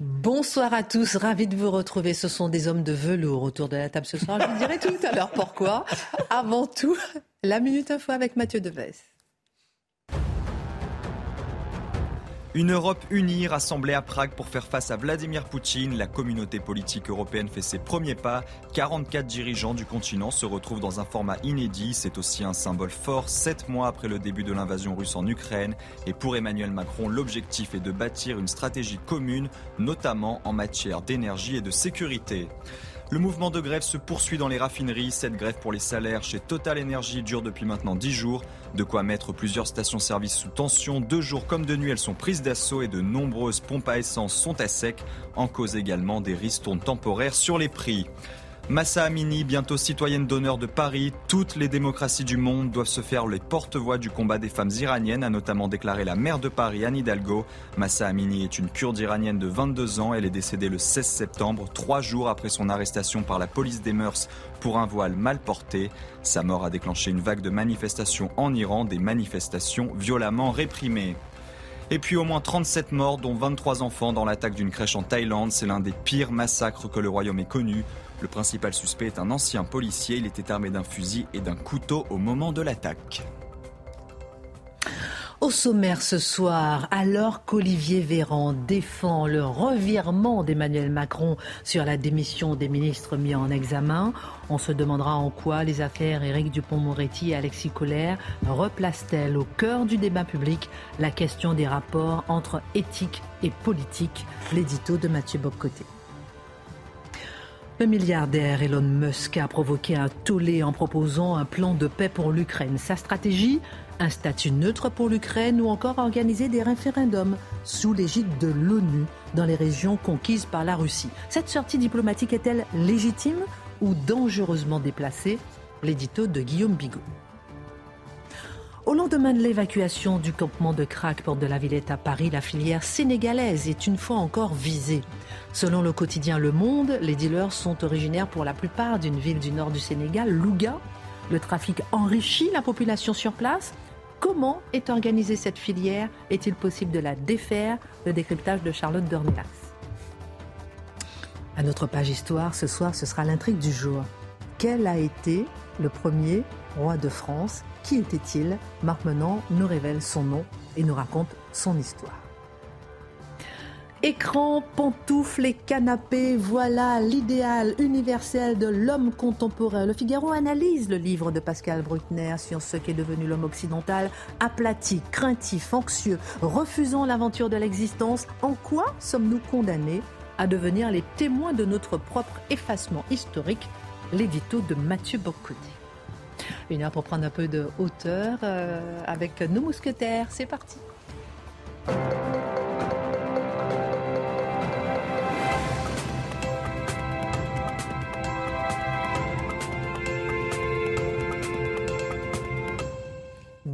Bonsoir à tous, ravi de vous retrouver. Ce sont des hommes de velours autour de la table ce soir. Je vous dirai tout à l'heure pourquoi. Avant tout, la Minute Info avec Mathieu Deves. Une Europe unie rassemblée à Prague pour faire face à Vladimir Poutine. La communauté politique européenne fait ses premiers pas. 44 dirigeants du continent se retrouvent dans un format inédit. C'est aussi un symbole fort, sept mois après le début de l'invasion russe en Ukraine. Et pour Emmanuel Macron, l'objectif est de bâtir une stratégie commune, notamment en matière d'énergie et de sécurité. Le mouvement de grève se poursuit dans les raffineries. Cette grève pour les salaires chez Total Energy dure depuis maintenant 10 jours. De quoi mettre plusieurs stations-service sous tension. Deux jours comme de nuit, elles sont prises d'assaut et de nombreuses pompes à essence sont à sec. En cause également des ristournes temporaires sur les prix. Massa Amini, bientôt citoyenne d'honneur de Paris, toutes les démocraties du monde doivent se faire les porte-voix du combat des femmes iraniennes, a notamment déclaré la maire de Paris, Anne Hidalgo. Massa Amini est une kurde iranienne de 22 ans. Elle est décédée le 16 septembre, trois jours après son arrestation par la police des mœurs pour un voile mal porté. Sa mort a déclenché une vague de manifestations en Iran, des manifestations violemment réprimées. Et puis au moins 37 morts, dont 23 enfants dans l'attaque d'une crèche en Thaïlande. C'est l'un des pires massacres que le royaume ait connu. Le principal suspect est un ancien policier. Il était armé d'un fusil et d'un couteau au moment de l'attaque. Au sommaire ce soir, alors qu'Olivier Véran défend le revirement d'Emmanuel Macron sur la démission des ministres mis en examen, on se demandera en quoi les affaires Éric Dupont-Moretti et Alexis Collère replacent-elles au cœur du débat public la question des rapports entre éthique et politique. L'édito de Mathieu Boccoté. Le milliardaire Elon Musk a provoqué un tollé en proposant un plan de paix pour l'Ukraine. Sa stratégie Un statut neutre pour l'Ukraine ou encore organiser des référendums sous l'égide de l'ONU dans les régions conquises par la Russie. Cette sortie diplomatique est-elle légitime ou dangereusement déplacée? L'édito de Guillaume Bigot. Au lendemain de l'évacuation du campement de Crac, porte de la Villette à Paris, la filière sénégalaise est une fois encore visée. Selon le quotidien Le Monde, les dealers sont originaires pour la plupart d'une ville du nord du Sénégal, Louga. Le trafic enrichit la population sur place. Comment est organisée cette filière? Est-il possible de la défaire? Le décryptage de Charlotte Dornelas. À notre page histoire, ce soir, ce sera l'intrigue du jour. Quel a été le premier roi de France qui était-il Marc nous révèle son nom et nous raconte son histoire. Écran, pantoufles et canapés, voilà l'idéal universel de l'homme contemporain. Le Figaro analyse le livre de Pascal Bruckner sur ce qu'est devenu l'homme occidental, aplati, craintif, anxieux, refusant l'aventure de l'existence. En quoi sommes-nous condamnés à devenir les témoins de notre propre effacement historique? L'édito de Mathieu Bocoté. Une heure pour prendre un peu de hauteur euh, avec nos mousquetaires. C'est parti.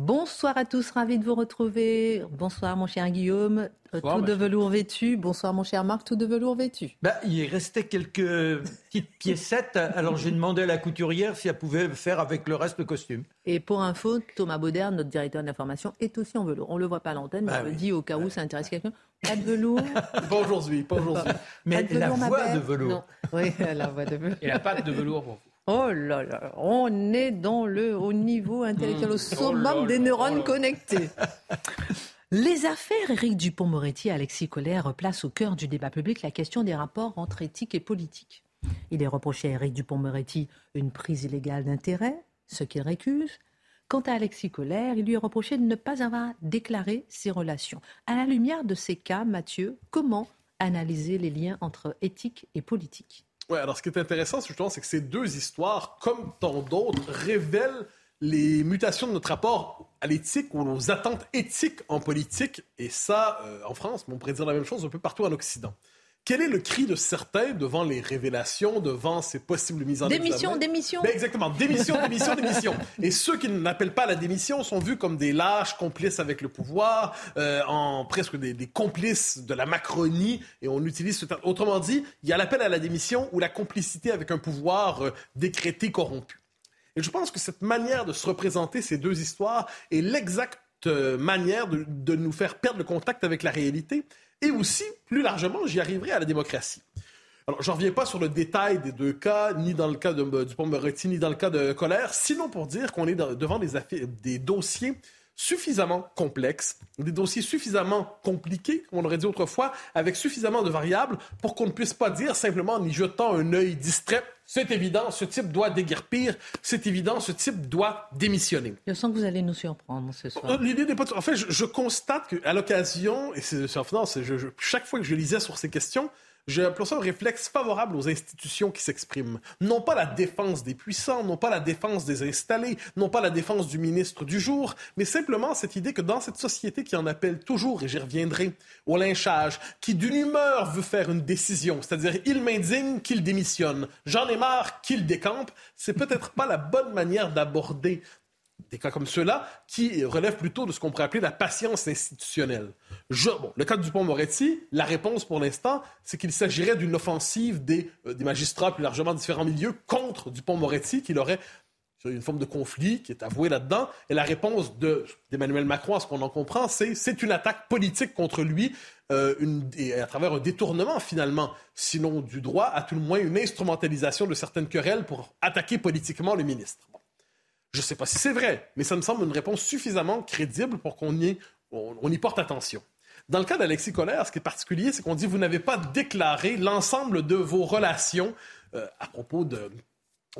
Bonsoir à tous, ravi de vous retrouver. Bonsoir mon cher Guillaume, euh, tout de velours vêtu. Bonsoir mon cher Marc, tout de velours vêtu. Bah, il restait quelques petites piécettes, alors j'ai demandé à la couturière si elle pouvait faire avec le reste de costume. Et pour info, Thomas Bauder, notre directeur d'information, est aussi en velours. On ne le voit pas à l'antenne, mais bah je le dis au cas où ça intéresse quelqu'un. Pas de velours. pas aujourd'hui, pas aujourd'hui. Mais la voix de velours. Oui, la voix de velours. Et la patte de velours pour vous. Oh là là, on est dans le haut niveau intellectuel, au mmh. summum oh des neurones connectés. Les affaires Éric Dupont-Moretti et Alexis Collère replacent au cœur du débat public la question des rapports entre éthique et politique. Il est reproché à Éric Dupont-Moretti une prise illégale d'intérêt, ce qu'il récuse. Quant à Alexis Collère, il lui est reproché de ne pas avoir déclaré ses relations. À la lumière de ces cas, Mathieu, comment analyser les liens entre éthique et politique? Ouais, alors ce qui est intéressant, justement, c'est que ces deux histoires, comme tant d'autres, révèlent les mutations de notre rapport à l'éthique ou aux attentes éthiques en politique. Et ça, euh, en France, on pourrait dire la même chose un peu partout en Occident. Quel est le cri de certains devant les révélations, devant ces possibles mises en démission, Démission, ben Exactement, démission, démission, démission. Et ceux qui n'appellent pas la démission sont vus comme des lâches complices avec le pouvoir, euh, en presque des, complices de la Macronie. Et on utilise ce terme. Autrement dit, il y a l'appel à la démission ou la complicité avec un pouvoir euh, décrété corrompu. Et je pense que cette manière de se représenter ces deux histoires est l'exacte euh, manière de, de nous faire perdre le contact avec la réalité et aussi plus largement, j'y arriverai à la démocratie. Alors, j'en reviens pas sur le détail des deux cas, ni dans le cas de, euh, du pont Moretti, ni dans le cas de Colère, sinon pour dire qu'on est devant des, des dossiers suffisamment complexes, des dossiers suffisamment compliqués, comme on l'aurait dit autrefois, avec suffisamment de variables pour qu'on ne puisse pas dire simplement en y jetant un œil distrait c'est évident, ce type doit déguerpir. C'est évident, ce type doit démissionner. Je sens que vous allez nous surprendre ce soir. Euh, l'idée n'est pas. En fait, je, constate qu'à l'occasion, et c'est en chaque fois que je lisais sur ces questions, j'ai l'impression un réflexe favorable aux institutions qui s'expriment. Non pas la défense des puissants, non pas la défense des installés, non pas la défense du ministre du jour, mais simplement cette idée que dans cette société qui en appelle toujours, et j'y reviendrai, au lynchage, qui d'une humeur veut faire une décision, c'est-à-dire il m'indigne qu'il démissionne, j'en ai marre qu'il décampe, c'est peut-être pas la bonne manière d'aborder des cas comme ceux-là, qui relèvent plutôt de ce qu'on pourrait appeler la patience institutionnelle. bon, le cas du pont Moretti, la réponse pour l'instant, c'est qu'il s'agirait d'une offensive des, euh, magistrats plus largement différents milieux contre du pont Moretti, qu'il aurait une forme de conflit qui est avoué là-dedans. Et la réponse d'Emmanuel Macron, à ce qu'on en comprend, c'est c'est une attaque politique contre lui, euh, et à travers un détournement finalement, sinon du droit, à tout le moins une instrumentalisation de certaines querelles pour attaquer politiquement le ministre. Je ne sais pas si c'est vrai, mais ça me semble une réponse suffisamment crédible pour qu'on y, porte attention. Dans le cas d'Alexis Colère, ce qui est particulier, c'est qu'on dit vous n'avez pas déclaré l'ensemble de vos relations euh, à propos de.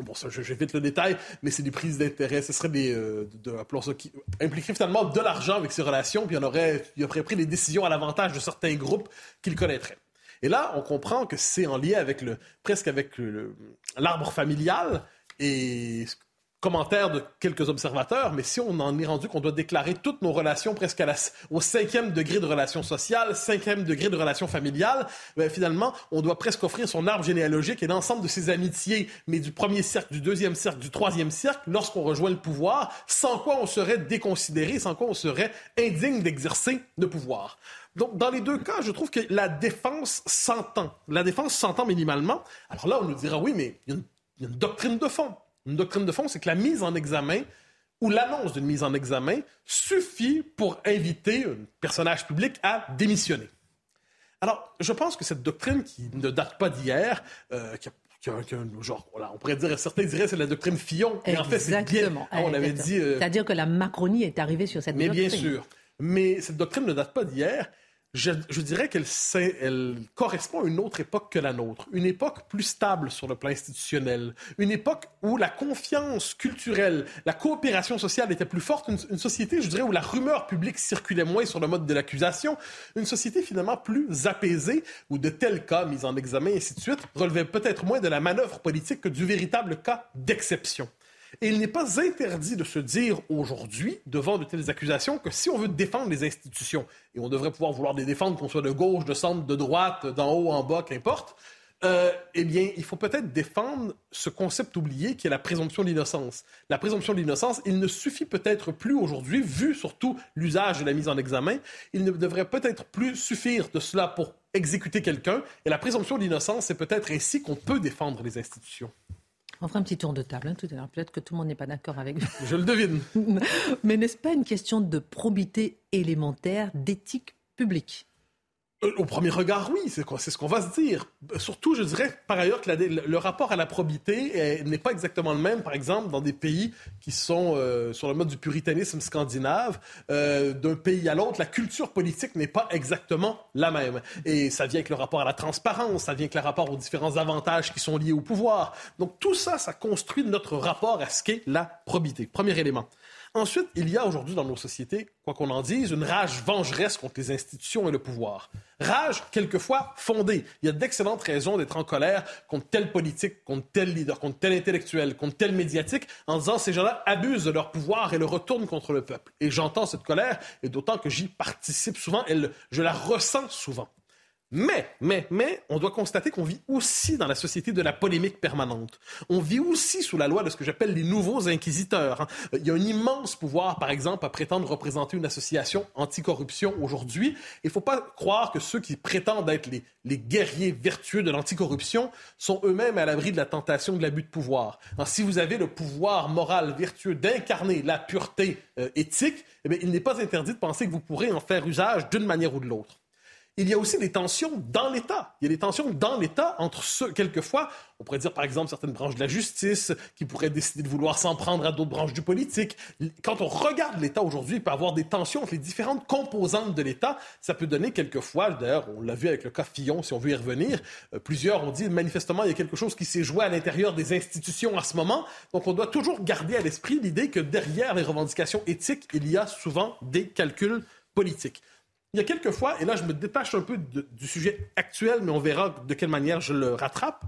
Bon, ça, j'évite le détail, mais c'est des prises d'intérêt. Ce serait des. Euh, de, ça, qui impliquerait finalement de l'argent avec ces relations, puis on aurait, il aurait pris des décisions à l'avantage de certains groupes qu'il connaîtrait. Et là, on comprend que c'est en lien avec le. presque avec l'arbre familial. Et commentaires de quelques observateurs, mais si on en est rendu qu'on doit déclarer toutes nos relations presque au cinquième degré de relations sociales, cinquième degré de relations familiales, ben finalement, on doit presque offrir son arbre généalogique et l'ensemble de ses amitiés, mais du premier cercle, du deuxième cercle, du troisième cercle, lorsqu'on rejoint le pouvoir, sans quoi on serait déconsidéré, sans quoi on serait indigne d'exercer le pouvoir. Donc, dans les deux cas, je trouve que la défense s'entend. La défense s'entend minimalement. Alors là, on nous dira, oui, mais il y a une doctrine de fond. Une doctrine de fond, c'est que la mise en examen ou l'annonce d'une mise en examen suffit pour inviter un personnage public à démissionner. Alors, je pense que cette doctrine qui ne date pas d'hier, euh, qui, a, genre, on pourrait dire, certains diraient que c'est la doctrine Fillon. Et en fait, c'est bien. on avait dit. Euh, C'est-à-dire que la Macronie est arrivée sur cette mais doctrine. Mais bien sûr. Mais cette doctrine ne date pas d'hier je, dirais qu'elle elle correspond à une autre époque que la nôtre, une époque plus stable sur le plan institutionnel, une époque où la confiance culturelle, la coopération sociale était plus forte, une, société, je dirais, où la rumeur publique circulait moins sur le mode de l'accusation, une société finalement plus apaisée, où de tels cas mis en examen, et ainsi de suite, relevaient peut-être moins de la manœuvre politique que du véritable cas d'exception. Et il n'est pas interdit de se dire aujourd'hui, devant de telles accusations, que si on veut défendre les institutions, et on devrait pouvoir vouloir les défendre, qu'on soit de gauche, de centre, de droite, d'en haut, en bas, qu'importe, euh, eh bien, il faut peut-être défendre ce concept oublié qui est la présomption d'innocence. La présomption d'innocence, il ne suffit peut-être plus aujourd'hui, vu surtout l'usage de la mise en examen, il ne devrait peut-être plus suffire de cela pour exécuter quelqu'un. Et la présomption d'innocence, c'est peut-être ainsi qu'on peut défendre les institutions. On fera un petit tour de table hein, tout à l'heure. Peut-être que tout le monde n'est pas d'accord avec vous. Je le devine. Mais n'est-ce pas une question de probité élémentaire, d'éthique publique? Au premier regard, oui, c'est ce qu'on va se dire. Surtout, je dirais par ailleurs que le rapport à la probité n'est pas exactement le même, par exemple, dans des pays qui sont euh, sur le mode du puritanisme scandinave. Euh, d'un pays à l'autre, la culture politique n'est pas exactement la même. Et ça vient avec le rapport à la transparence, ça vient avec le rapport aux différents avantages qui sont liés au pouvoir. Donc tout ça, ça construit notre rapport à ce qu'est la probité. Premier élément. Ensuite, il y a aujourd'hui dans nos sociétés, quoi qu'on en dise, une rage vengeresse contre les institutions et le pouvoir. Rage, quelquefois, fondée. Il y a d'excellentes raisons d'être en colère contre tel politique, contre tel leader, contre tel intellectuel, contre tel médiatique, en disant ces gens-là abusent de leur pouvoir et le retournent contre le peuple. Et j'entends cette colère, et d'autant que j'y participe souvent, je la ressens souvent. Mais, mais, mais, on doit constater qu'on vit aussi dans la société de la polémique permanente. On vit aussi sous la loi de ce que j'appelle les nouveaux inquisiteurs. Hein. Il y a un immense pouvoir, par exemple, à prétendre représenter une association anticorruption aujourd'hui. Il ne faut pas croire que ceux qui prétendent être les, guerriers vertueux de l'anticorruption sont eux-mêmes à l'abri de la tentation de l'abus de pouvoir. Si vous avez le pouvoir moral vertueux d'incarner la pureté euh, éthique, eh il n'est pas interdit de penser que vous pourrez en faire usage d'une manière ou de l'autre. Il y a aussi des tensions dans l'État. Il y a des tensions dans l'État entre ceux, quelquefois, on pourrait dire par exemple certaines branches de la justice qui pourraient décider de vouloir s'en prendre à d'autres branches du politique. Quand on regarde l'État aujourd'hui, il peut y avoir des tensions entre les différentes composantes de l'État. Ça peut donner quelquefois, d'ailleurs, on l'a vu avec le cas Fillon, si on veut y revenir, euh, plusieurs ont dit manifestement il y a quelque chose qui s'est joué à l'intérieur des institutions en ce moment. Donc on doit toujours garder à l'esprit l'idée que derrière les revendications éthiques, il y a souvent des calculs politiques. Il y a quelques fois, et là je me détache un peu du sujet actuel, mais on verra de quelle manière je le rattrape.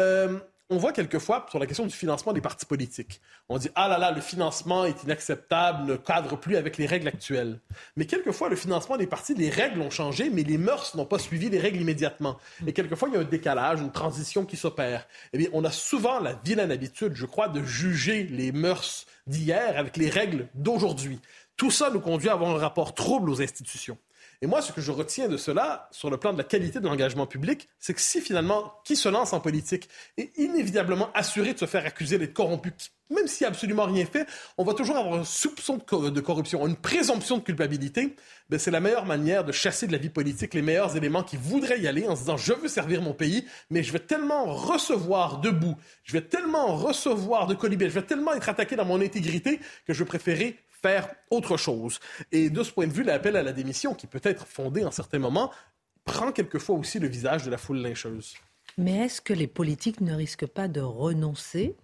Euh, on voit quelquefois sur la question du financement des partis politiques. On dit ah là là, le financement est inacceptable, ne cadre plus avec les règles actuelles. Mais quelquefois, le financement des partis, les règles ont changé, mais les mœurs n'ont pas suivi les règles immédiatement. Et quelquefois, il y a un décalage, une transition qui s'opère. Eh bien, on a souvent la vilaine habitude, je crois, de juger les mœurs d'hier avec les règles d'aujourd'hui. Tout ça nous conduit à avoir un rapport trouble aux institutions. Et moi, ce que je retiens de cela, sur le plan de la qualité de l'engagement public, c'est que si finalement, qui se lance en politique est inévitablement assuré de se faire accuser d'être corrompu, même s'il n'a absolument rien fait, on va toujours avoir un soupçon de, corruption, une présomption de culpabilité. Ben, c'est la meilleure manière de chasser de la vie politique les meilleurs éléments qui voudraient y aller en se disant je veux servir mon pays, mais je vais tellement recevoir de boue, je vais tellement recevoir de colibé, je vais tellement être attaqué dans mon intégrité que je vais préférer faire autre chose. Et de ce point de vue, l'appel à la démission, qui peut être fondé en certains moments, prend quelquefois aussi le visage de la foule lyncheuse. Mais est-ce que les politiques ne risquent pas de renoncer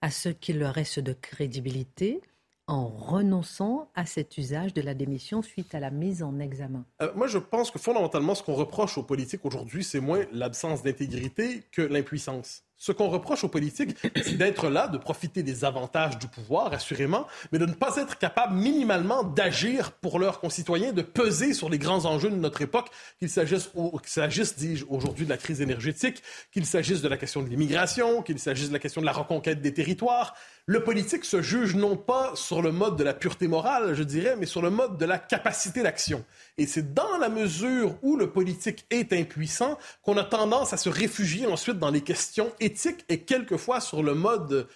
à ce qu'il leur reste de crédibilité en renonçant à cet usage de la démission suite à la mise en examen? Euh, Moi, je pense que fondamentalement, ce qu'on reproche aux politiques aujourd'hui, c'est moins l'absence d'intégrité que l'impuissance. Ce qu'on reproche aux politiques, c'est d'être là, de profiter des avantages du pouvoir, assurément, mais de ne pas être capable minimalement d'agir pour leurs concitoyens, de peser sur les grands enjeux de notre époque, qu'il s'agisse, s'agisse dis-je, aujourd'hui de la crise énergétique, qu'il s'agisse de la question de l'immigration, qu'il s'agisse de la question de la reconquête des territoires. Le politique se juge non pas sur le mode de la pureté morale, je dirais, mais sur le mode de la capacité d'action. Et c'est dans la mesure où le politique est impuissant qu'on a tendance à se réfugier ensuite dans les questions éthiques et quelquefois sur le mode,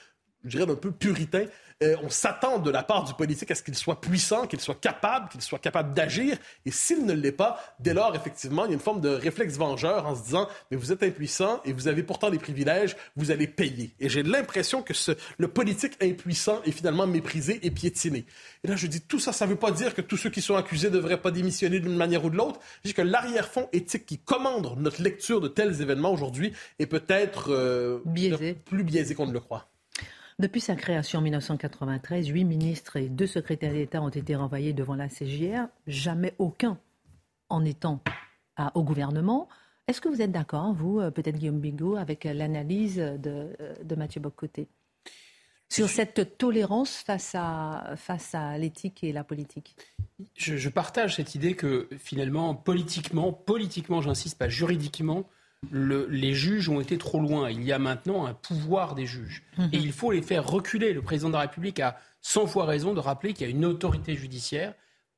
je dirais, un peu puritain euh, on s'attend de la part du politique à ce qu'il soit puissant, qu'il soit capable, qu'il soit capable d'agir. Et s'il ne l'est pas, dès lors, effectivement, il y a une forme de réflexe vengeur en se disant, mais vous êtes impuissant et vous avez pourtant des privilèges, vous allez payer. Et j'ai l'impression que ce, le politique impuissant est finalement méprisé et piétiné. Et là, je dis, tout ça, ça ne veut pas dire que tous ceux qui sont accusés ne devraient pas démissionner d'une manière ou de l'autre. Je dis que l'arrière-fond éthique qui commande notre lecture de tels événements aujourd'hui est peut-être euh, plus biaisé qu'on ne le croit. Depuis sa création en 1993, huit ministres et deux secrétaires d'État ont été renvoyés devant la CGR, jamais aucun en étant au gouvernement. Est-ce que vous êtes d'accord, vous, euh, peut-être Guillaume Bigot, avec l'analyse de, euh, de Mathieu Boccoté sur cette tolérance face à, face à l'éthique et la politique? Je, je, partage cette idée que finalement, politiquement, politiquement, j'insiste pas juridiquement, les juges ont été trop loin. Il y a maintenant un pouvoir des juges. Mhm. Et il faut les faire reculer. Le président de la République a 100 fois raison de rappeler qu'il y a une autorité judiciaire,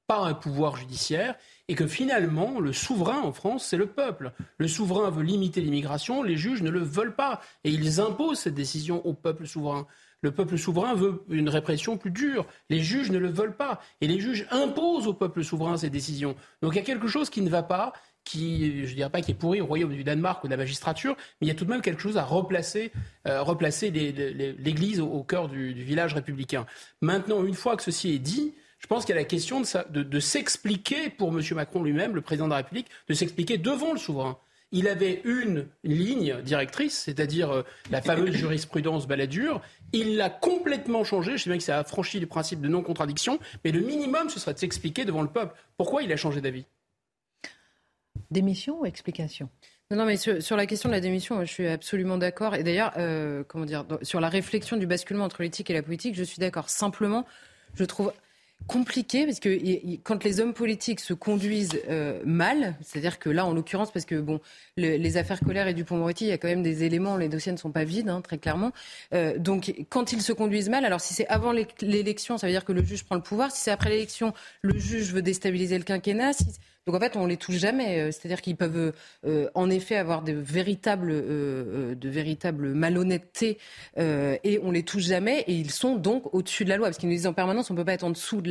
pas un pouvoir judiciaire, et que finalement, le souverain en France, c'est le peuple. Le souverain veut limiter l'immigration, les juges ne le veulent pas. Et ils imposent cette décision au peuple souverain. Le peuple souverain veut une répression plus dure. Les juges ne le veulent pas. Et les juges imposent au peuple souverain ces décisions. Donc il y a quelque chose qui ne va pas qui, je ne dirais pas qui est pourri au royaume du Danemark ou de la magistrature, mais il y a tout de même quelque chose à replacer, euh, replacer l'Église au, cœur du, village républicain. Maintenant, une fois que ceci est dit, je pense qu'il y a la question de, s'expliquer pour M. Macron lui-même, le président de la République, de s'expliquer devant le souverain. Il avait une ligne directrice, c'est-à-dire euh, la fameuse jurisprudence baladure. Il l'a complètement changée. Je sais bien que ça a franchi les principes de non-contradiction, mais le minimum, ce serait de s'expliquer devant le peuple. Pourquoi il a changé d'avis? Démission ou explication? Non, mais sur, la question de la démission, je suis absolument d'accord. Et d'ailleurs, euh, comment dire, sur la réflexion du basculement entre l'éthique et la politique, je suis d'accord. Simplement, je trouve compliqué parce que quand les hommes politiques se conduisent euh, mal, c'est-à-dire que là, en l'occurrence, parce que bon, les affaires Colère et Dupont-Moretti, il y a quand même des éléments, les dossiers ne sont pas vides, hein, très clairement. Euh, donc, quand ils se conduisent mal, alors si c'est avant l'élection, ça veut dire que le juge prend le pouvoir. Si c'est après l'élection, le juge veut déstabiliser le quinquennat. Donc en fait, on les touche jamais. Euh, c'est-à-dire qu'ils peuvent euh, en effet avoir de véritables, euh, de véritables malhonnêtetés et on les touche jamais et ils sont donc au-dessus de la loi. Parce qu'ils nous disent en permanence, on peut pas être en dessous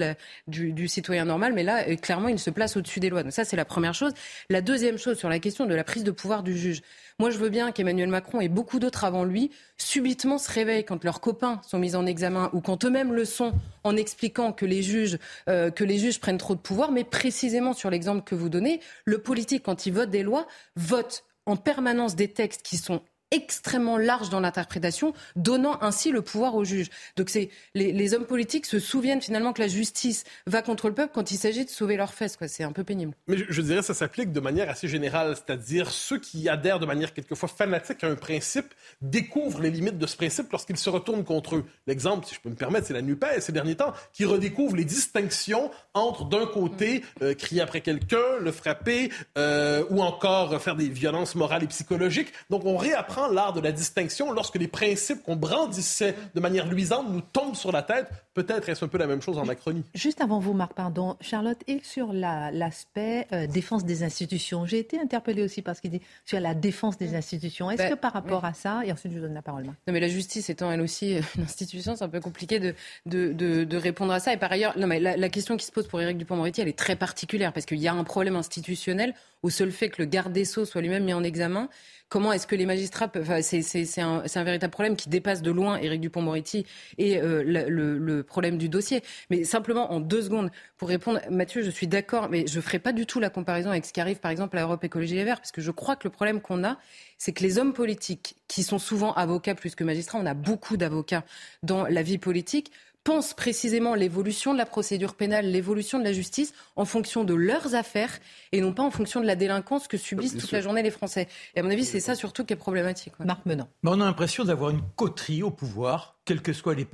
du, du, citoyen normal, mais là, clairement, ils se placent au-dessus des lois. Donc ça, c'est la première chose. La deuxième chose sur la question de la prise de pouvoir du juge. Moi, je veux bien qu'Emmanuel Macron et beaucoup d'autres avant lui subitement se réveillent quand leurs copains sont mis en examen ou quand eux-mêmes le sont en expliquant que les juges, euh, que les juges prennent trop de pouvoir. Mais précisément sur l'exemple que vous donnez, le politique, quand il vote des lois, vote en permanence des textes qui sont extrêmement large dans l'interprétation, donnant ainsi le pouvoir aux juges. Donc c'est les, hommes politiques se souviennent finalement que la justice va contre le peuple quand il s'agit de sauver leurs fesses. C'est un peu pénible. Mais je, dirais que ça s'applique de manière assez générale, c'est-à-dire ceux qui adhèrent de manière quelquefois fanatique à un principe découvrent les limites de ce principe lorsqu'ils se retournent contre eux. L'exemple, si je peux me permettre, c'est la NUPES ces derniers temps, qui redécouvre les distinctions entre d'un côté euh, crier après quelqu'un, le frapper, euh, ou encore faire des violences morales et psychologiques. Donc on réapprend l'art de la distinction lorsque les principes qu'on brandissait de manière luisante nous tombent sur la tête. Peut-être est-ce un peu la même chose en Macronie. Juste avant vous, Marc, pardon, Charlotte, et sur l'aspect euh, défense des institutions. J'ai été interpellée aussi parce qu'il dit sur la défense des institutions. Est-ce ben, que par rapport à ça, et ensuite je vous donne la parole, Marc. Non, mais la justice étant elle aussi euh, une institution, c'est un peu compliqué de, de, de, répondre à ça. Et par ailleurs, non, mais la, la question qui se pose pour Éric Dupond-Moretti, elle est très particulière parce qu'il y a un problème institutionnel au seul fait que le garde des Sceaux soit lui-même mis en examen. Comment est-ce que les magistrats peuvent... Enfin, c'est un, un, véritable problème qui dépasse de loin Éric Dupont-Moretti et euh, le, le, problème du dossier. Mais simplement, en deux secondes, pour répondre, Mathieu, je suis d'accord, mais je ne ferai pas du tout la comparaison avec ce qui arrive, par exemple, à Europe Écologie Les Verts, parce que je crois que le problème qu'on a, c'est que les hommes politiques, qui sont souvent avocats plus que magistrats, on a beaucoup d'avocats dans la vie politique, pensent précisément l'évolution de la procédure pénale, l'évolution de la justice en fonction de leurs affaires et non pas en fonction de la délinquance que subissent toute la journée les Français. Et à mon avis, c'est ça surtout qui est problématique. Marc Menant. on a l'impression d'avoir une coterie au pouvoir, quels que soient les,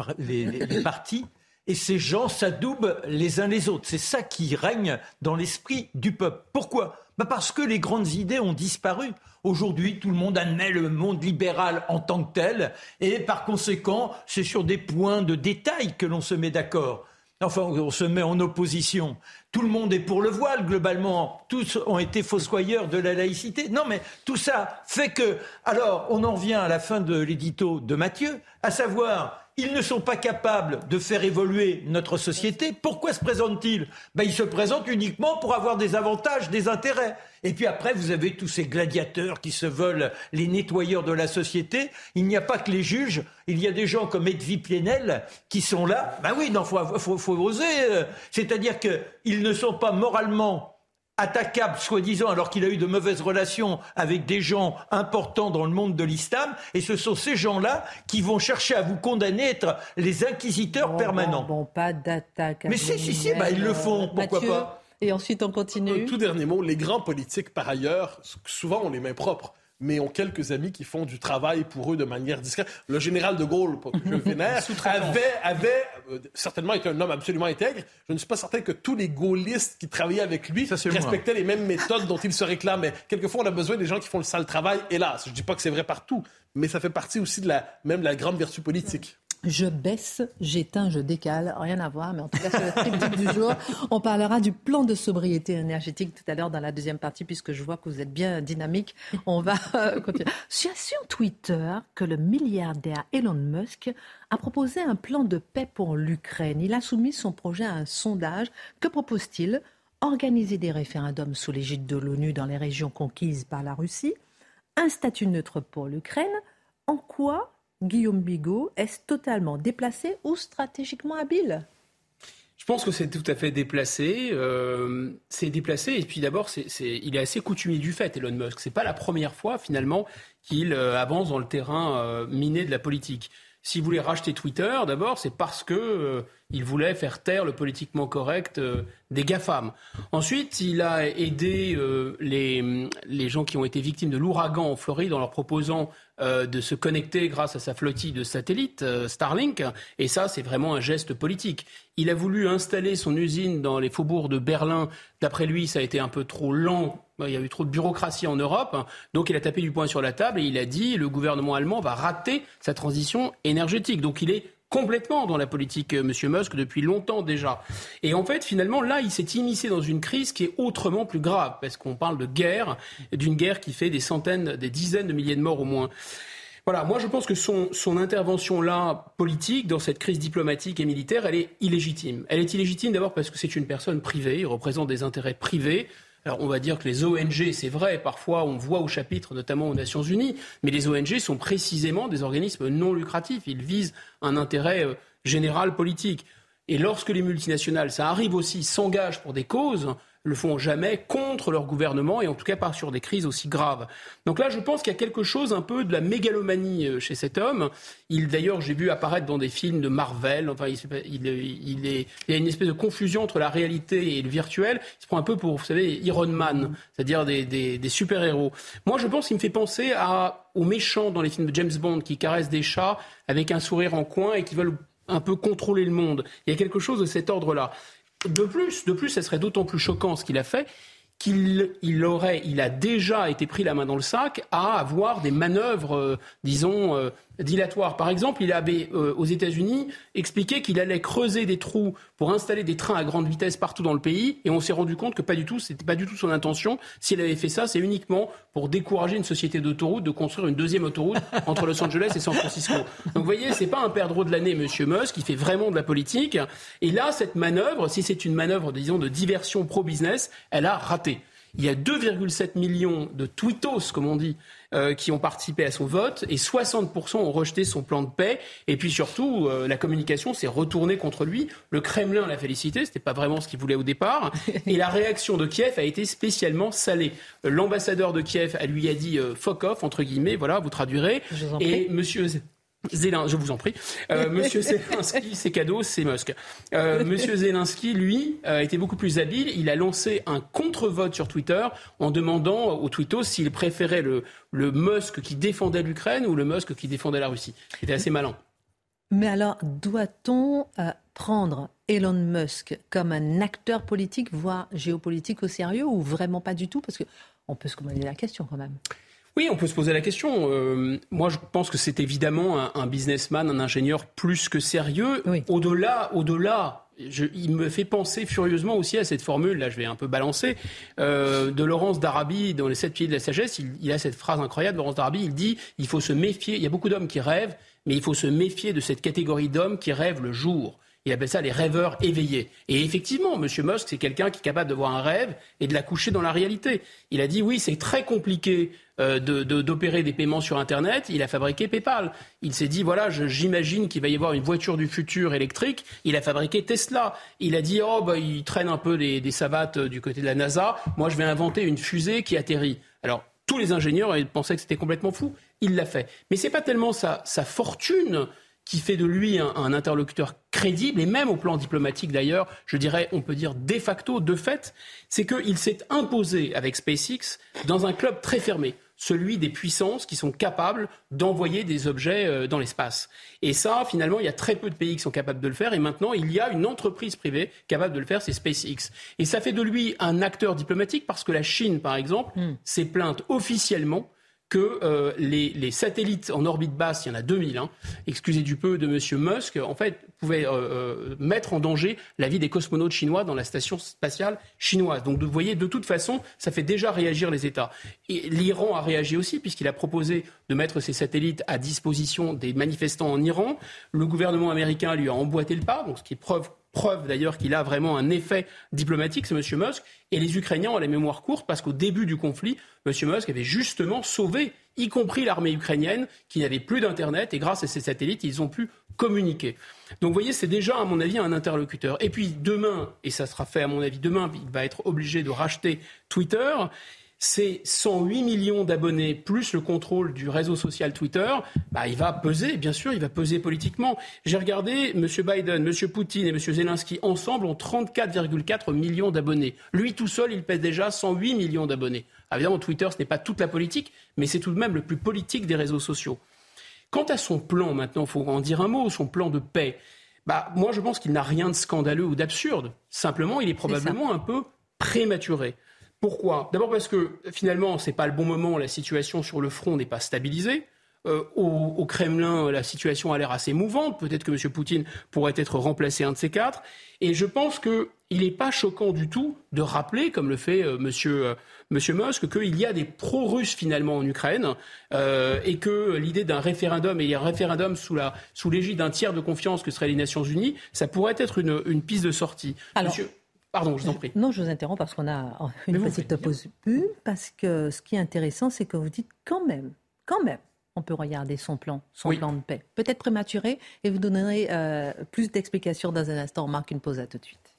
les partis. Et ces gens s'adoubent les uns les autres. C'est ça qui règne dans l'esprit du peuple. Pourquoi? Bah Parce que les grandes idées ont disparu. Aujourd'hui, tout le monde admet le monde libéral en tant que tel, et par conséquent, c'est sur des points de détail que l'on se met d'accord. Enfin, on se met en opposition. Tout le monde est pour le voile, globalement. Tous ont été fossoyeurs de la laïcité. Non, mais tout ça fait que. Alors, on en vient à la fin de l'édito de Mathieu, à savoir ils ne sont pas capables de faire évoluer notre société. Pourquoi se présentent-ils? Ben, Ils se présentent uniquement pour avoir des avantages, des intérêts. Et puis après, vous avez tous ces gladiateurs qui se veulent les nettoyeurs de la société. Il n'y a pas que les juges. Il y a des gens comme Edwy Plenel qui sont là. Ben oui, non, faut, faut, faut oser. Euh. C'est-à-dire qu'ils ne sont pas moralement attaquable, soi-disant, alors qu'il a eu de mauvaises relations avec des gens importants dans le monde de l'islam. Et ce sont ces gens-là qui vont chercher à vous condamner, être les inquisiteurs permanents. Bon, pas d'attaque. Mais si, si, si, bah, ils le font. Pourquoi pas Et ensuite, on continue. Un tout dernier mot. Les grands politiques, par ailleurs, souvent ont les mains propres mais ont quelques amis qui font du travail pour eux de manière discrète. Le général de Gaulle, pour que je vénère, avait, avait euh, certainement été un homme absolument intègre. Je ne suis pas certain que tous les gaullistes qui travaillaient avec lui respectaient les mêmes méthodes dont il se réclamait. Quelquefois, on a besoin des gens qui font le sale travail, hélas. Je ne dis pas que c'est vrai partout, mais ça fait partie aussi de la, même de la grande vertu politique. Je baisse, j'éteins, je décale. Rien à voir, mais en tout cas, c'est le triptyque du jour. On parlera du plan de sobriété énergétique tout à l'heure dans la deuxième partie, puisque je vois que vous êtes bien dynamique. On va euh, continuer. J'ai sur Twitter que le milliardaire Elon Musk a proposé un plan de paix pour l'Ukraine. Il a soumis son projet à un sondage. Que propose-t-il? Organiser des référendums sous l'égide de l'ONU dans les régions conquises par la Russie, un statut neutre pour l'Ukraine. En quoi Guillaume Bigot, est-ce totalement déplacé ou stratégiquement habile? Je pense que c'est tout à fait déplacé. Euh, c'est déplacé et puis d'abord, il est assez coutumier du fait, Elon Musk. C'est pas la première fois finalement qu'il euh, avance dans le terrain euh, miné de la politique. S'il voulait racheter Twitter, d'abord, c'est parce que il voulait faire taire le politiquement correct des GAFAM. Ensuite, il a aidé les gens qui ont été victimes de l'ouragan en Floride en leur proposant euh, de se connecter grâce à sa flottille de satellites euh, Starlink. Et ça, c'est vraiment un geste politique. Il a voulu installer son usine dans les faubourgs de Berlin. D'après lui, ça a été un peu trop lent. Il y a eu trop de bureaucratie en Europe. Donc il a tapé du poing sur la table et il a dit le gouvernement allemand va rater sa transition énergétique. Donc il est complètement dans la politique, euh, Monsieur Musk, depuis longtemps déjà. Et en fait, finalement, là, il s'est immiscé dans une crise qui est autrement plus grave, parce qu'on parle de guerre, d'une guerre qui fait des centaines, des dizaines de milliers de morts au moins. Voilà, moi je pense que son, son intervention là, politique, dans cette crise diplomatique et militaire, elle est illégitime. Elle est illégitime d'abord parce que c'est une personne privée, il représente des intérêts privés. Alors on va dire que les ONG, c'est vrai, parfois on voit au chapitre, notamment aux Nations Unies, mais les ONG sont précisément des organismes non lucratifs. Ils visent un intérêt euh, général politique. Et lorsque les multinationales, ça arrive aussi, s'engagent pour des causes, le font jamais contre leur gouvernement et en tout cas pas sur des crises aussi graves. Donc là, je pense qu'il y a quelque chose un peu de la mégalomanie euh, chez cet homme. Il, d'ailleurs, j'ai vu apparaître dans des films de Marvel. Enfin, il, il, est, il y a une espèce de confusion entre la réalité et le virtuel. Il se prend un peu pour, vous savez, Iron Man, c'est-à-dire des, des, des super-héros. Moi, je pense qu'il me fait penser aux méchants dans les films de James Bond qui caressent des chats avec un sourire en coin et qui veulent un peu contrôler le monde. Il y a quelque chose de cet ordre-là. De plus, de plus, ce serait d'autant plus choquant ce qu'il a fait qu'il il aurait, il a déjà été pris la main dans le sac à avoir des manœuvres, euh, disons, euh, dilatoire. Par exemple, il avait, euh, aux États-Unis, expliqué qu'il allait creuser des trous pour installer des trains à grande vitesse partout dans le pays, et on s'est rendu compte que pas du tout, c'était pas du tout son intention. S'il avait fait ça, c'est uniquement pour décourager une société d'autoroute de construire une deuxième autoroute entre Los Angeles et San Francisco. Donc, vous voyez, c'est pas un perdreau de l'année, Monsieur Musk, qui fait vraiment de la politique. Et là, cette manœuvre, si c'est une manœuvre, disons, de diversion pro-business, elle a raté. Il y a 2,7 millions de tweetos, comme on dit, euh, qui ont participé à son vote et 60% ont rejeté son plan de paix. Et puis surtout, euh, la communication s'est retournée contre lui. Le Kremlin l'a félicité, c'était pas vraiment ce qu'il voulait au départ. Et la réaction de Kiev a été spécialement salée. L'ambassadeur de Kiev a lui a dit euh, fuck off entre guillemets, voilà, vous traduirez. Et Monsieur je vous en prie. Euh, Monsieur Zelensky, c'est cadeau, c'est Musk. Euh, Monsieur Zelensky, lui, a été beaucoup plus habile. Il a lancé un contre-vote sur Twitter en demandant aux twittos s'il préférait le, le Musk qui défendait l'Ukraine ou le Musk qui défendait la Russie. C'était assez malin. Mais alors, doit-on euh, prendre Elon Musk comme un acteur politique, voire géopolitique au sérieux, ou vraiment pas du tout? Parce qu'on peut se commander la question quand même. Oui, on peut se poser la question. Euh, moi, je pense que c'est évidemment un, un, businessman, un ingénieur plus que sérieux. Oui. Au-delà, au-delà, il me fait penser furieusement aussi à cette formule, là je vais un peu balancer, euh, de Laurence d'Arabie dans Les Sept Pieds de la Sagesse. Il, il a cette phrase incroyable, Laurence d'Arabie, il dit il faut se méfier, il y a beaucoup d'hommes qui rêvent, mais il faut se méfier de cette catégorie d'hommes qui rêvent le jour. Il appelle ça les rêveurs éveillés. Et effectivement, M. Musk, c'est quelqu'un qui est capable de voir un rêve et de l'accoucher dans la réalité. Il a dit oui, c'est très compliqué d'opérer de, des paiements sur Internet. Il a fabriqué PayPal. Il s'est dit voilà, j'imagine qu'il va y avoir une voiture du futur électrique. Il a fabriqué Tesla. Il a dit oh bah il traîne un peu des, des savates euh, du côté de la NASA. Moi, je vais inventer une fusée qui atterrit. Alors tous les ingénieurs pensaient que c'était complètement fou. Il l'a fait. Mais c'est pas tellement sa, sa fortune qui fait de lui un, un, interlocuteur crédible, et même au plan diplomatique d'ailleurs, je dirais, on peut dire de facto, de fait, c'est qu'il s'est imposé avec SpaceX dans un club très fermé celui des puissances qui sont capables d'envoyer des objets euh, dans l'espace. Et ça, finalement, il y a très peu de pays qui sont capables de le faire. Et maintenant, il y a une entreprise privée capable de le faire, c'est SpaceX. Et ça fait de lui un acteur diplomatique parce que la Chine, par exemple, mm. s'est plainte officiellement que euh, les, les, satellites en orbite basse, il y en a 2000, hein, excusez du peu, de M. Musk, en fait, pouvaient euh, euh, mettre en danger la vie des cosmonautes chinois dans la station spatiale chinoise. Donc, vous voyez, de toute façon, ça fait déjà réagir les États. Et l'Iran a réagi aussi, puisqu'il a proposé de mettre ses satellites à disposition des manifestants en Iran. Le gouvernement américain lui a emboîté le pas, donc ce qui est preuve Preuve d'ailleurs qu'il a vraiment un effet diplomatique, c'est M. Musk. Et les Ukrainiens ont la mémoire courte parce qu'au début du conflit, M. Musk avait justement sauvé, y compris l'armée ukrainienne, qui n'avait plus d'Internet. Et grâce à ces satellites, ils ont pu communiquer. Donc vous voyez, c'est déjà, à mon avis, un interlocuteur. Et puis demain, et ça sera fait à mon avis demain, il va être obligé de racheter Twitter c'est 108 millions d'abonnés plus le contrôle du réseau social Twitter, bah, il va peser, bien sûr, il va peser politiquement. J'ai regardé, M. Biden, M. Poutine et M. Zelensky ensemble ont 34,4 millions d'abonnés. Lui tout seul, il pèse déjà 108 millions d'abonnés. Évidemment, Twitter, ce n'est pas toute la politique, mais c'est tout de même le plus politique des réseaux sociaux. Quant à son plan, maintenant, il faut en dire un mot, son plan de paix, bah, moi je pense qu'il n'a rien de scandaleux ou d'absurde. Simplement, il est probablement est un peu prématuré. Pourquoi? D'abord parce que finalement, ce n'est pas le bon moment, la situation sur le front n'est pas stabilisée. euh, au, Kremlin, la situation a l'air assez mouvante. Peut-être que M. Poutine pourrait être remplacé un de ces quatre. Et je pense qu'il n'est pas choquant du tout de rappeler, comme le fait euh, M. Euh, monsieur, Musk, qu'il y a des pro-russes finalement en Ukraine et que l'idée d'un référendum, et un référendum sous, la, sous l'égide d'un tiers de confiance que seraient les Nations Unies, ça pourrait être une, piste de sortie. Monsieur... Pardon, je vous en prie. Non, je vous interromps parce qu'on a une petite pause pub, parce que ce qui est intéressant, c'est que vous dites quand même, quand même, on peut regarder son plan, son plan de paix. Peut-être prématuré, et vous donnerez euh, plus d'explications dans un instant. On marque une pause à tout de suite.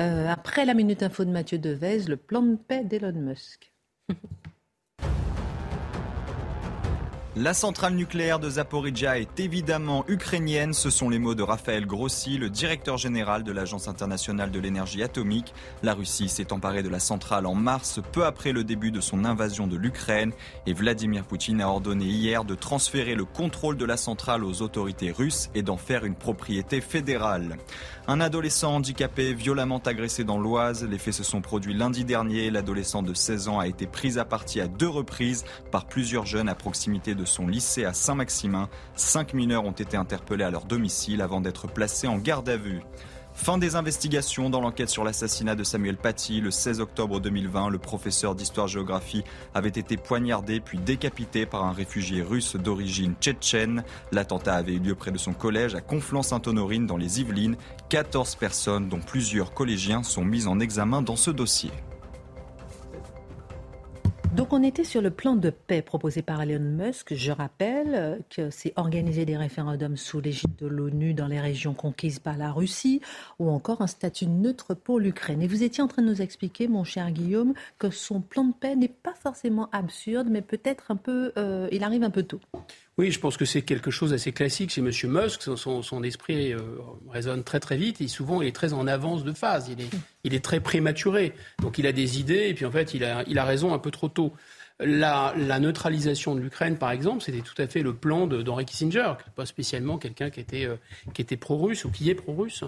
Euh, après la minute info de Mathieu Devez, le plan de paix d'Elon Musk. La centrale nucléaire de Zaporizhia est évidemment ukrainienne. Ce sont les mots de Raphaël Grossi, le directeur général de l'Agence internationale de l'énergie atomique. La Russie s'est emparée de la centrale en mars, peu après le début de son invasion de l'Ukraine. Et Vladimir Poutine a ordonné hier de transférer le contrôle de la centrale aux autorités russes et d'en faire une propriété fédérale. Un adolescent handicapé violemment agressé dans l'Oise. Les faits se sont produits lundi dernier. L'adolescent de 16 ans a été pris à partie à deux reprises par plusieurs jeunes à proximité de son lycée à Saint-Maximin. Cinq mineurs ont été interpellés à leur domicile avant d'être placés en garde à vue. Fin des investigations dans l'enquête sur l'assassinat de Samuel Paty. Le 16 octobre 2020, le professeur d'histoire-géographie avait été poignardé puis décapité par un réfugié russe d'origine tchétchène. L'attentat avait eu lieu près de son collège à Conflans-Sainte-Honorine dans les Yvelines. 14 personnes, dont plusieurs collégiens, sont mises en examen dans ce dossier. Donc on était sur le plan de paix proposé par Elon Musk. Je rappelle euh, que c'est organiser des référendums sous l'égide de l'ONU dans les régions conquises par la Russie ou encore un statut neutre pour l'Ukraine. Et vous étiez en train de nous expliquer, mon cher Guillaume, que son plan de paix n'est pas forcément absurde, mais peut-être un peu, euh, il arrive un peu tôt. Oui, je pense que c'est quelque chose d'assez classique chez M. Musk. Son, esprit euh, résonne très très vite et souvent il est très en avance de phase. Il est, très prématuré. Donc il a des idées et puis en fait il a, raison un peu trop tôt. La, neutralisation de l'Ukraine, par exemple, c'était tout à fait le plan d'Henri Kissinger, pas spécialement quelqu'un qui était, euh, était pro-russe ou qui est pro-russe.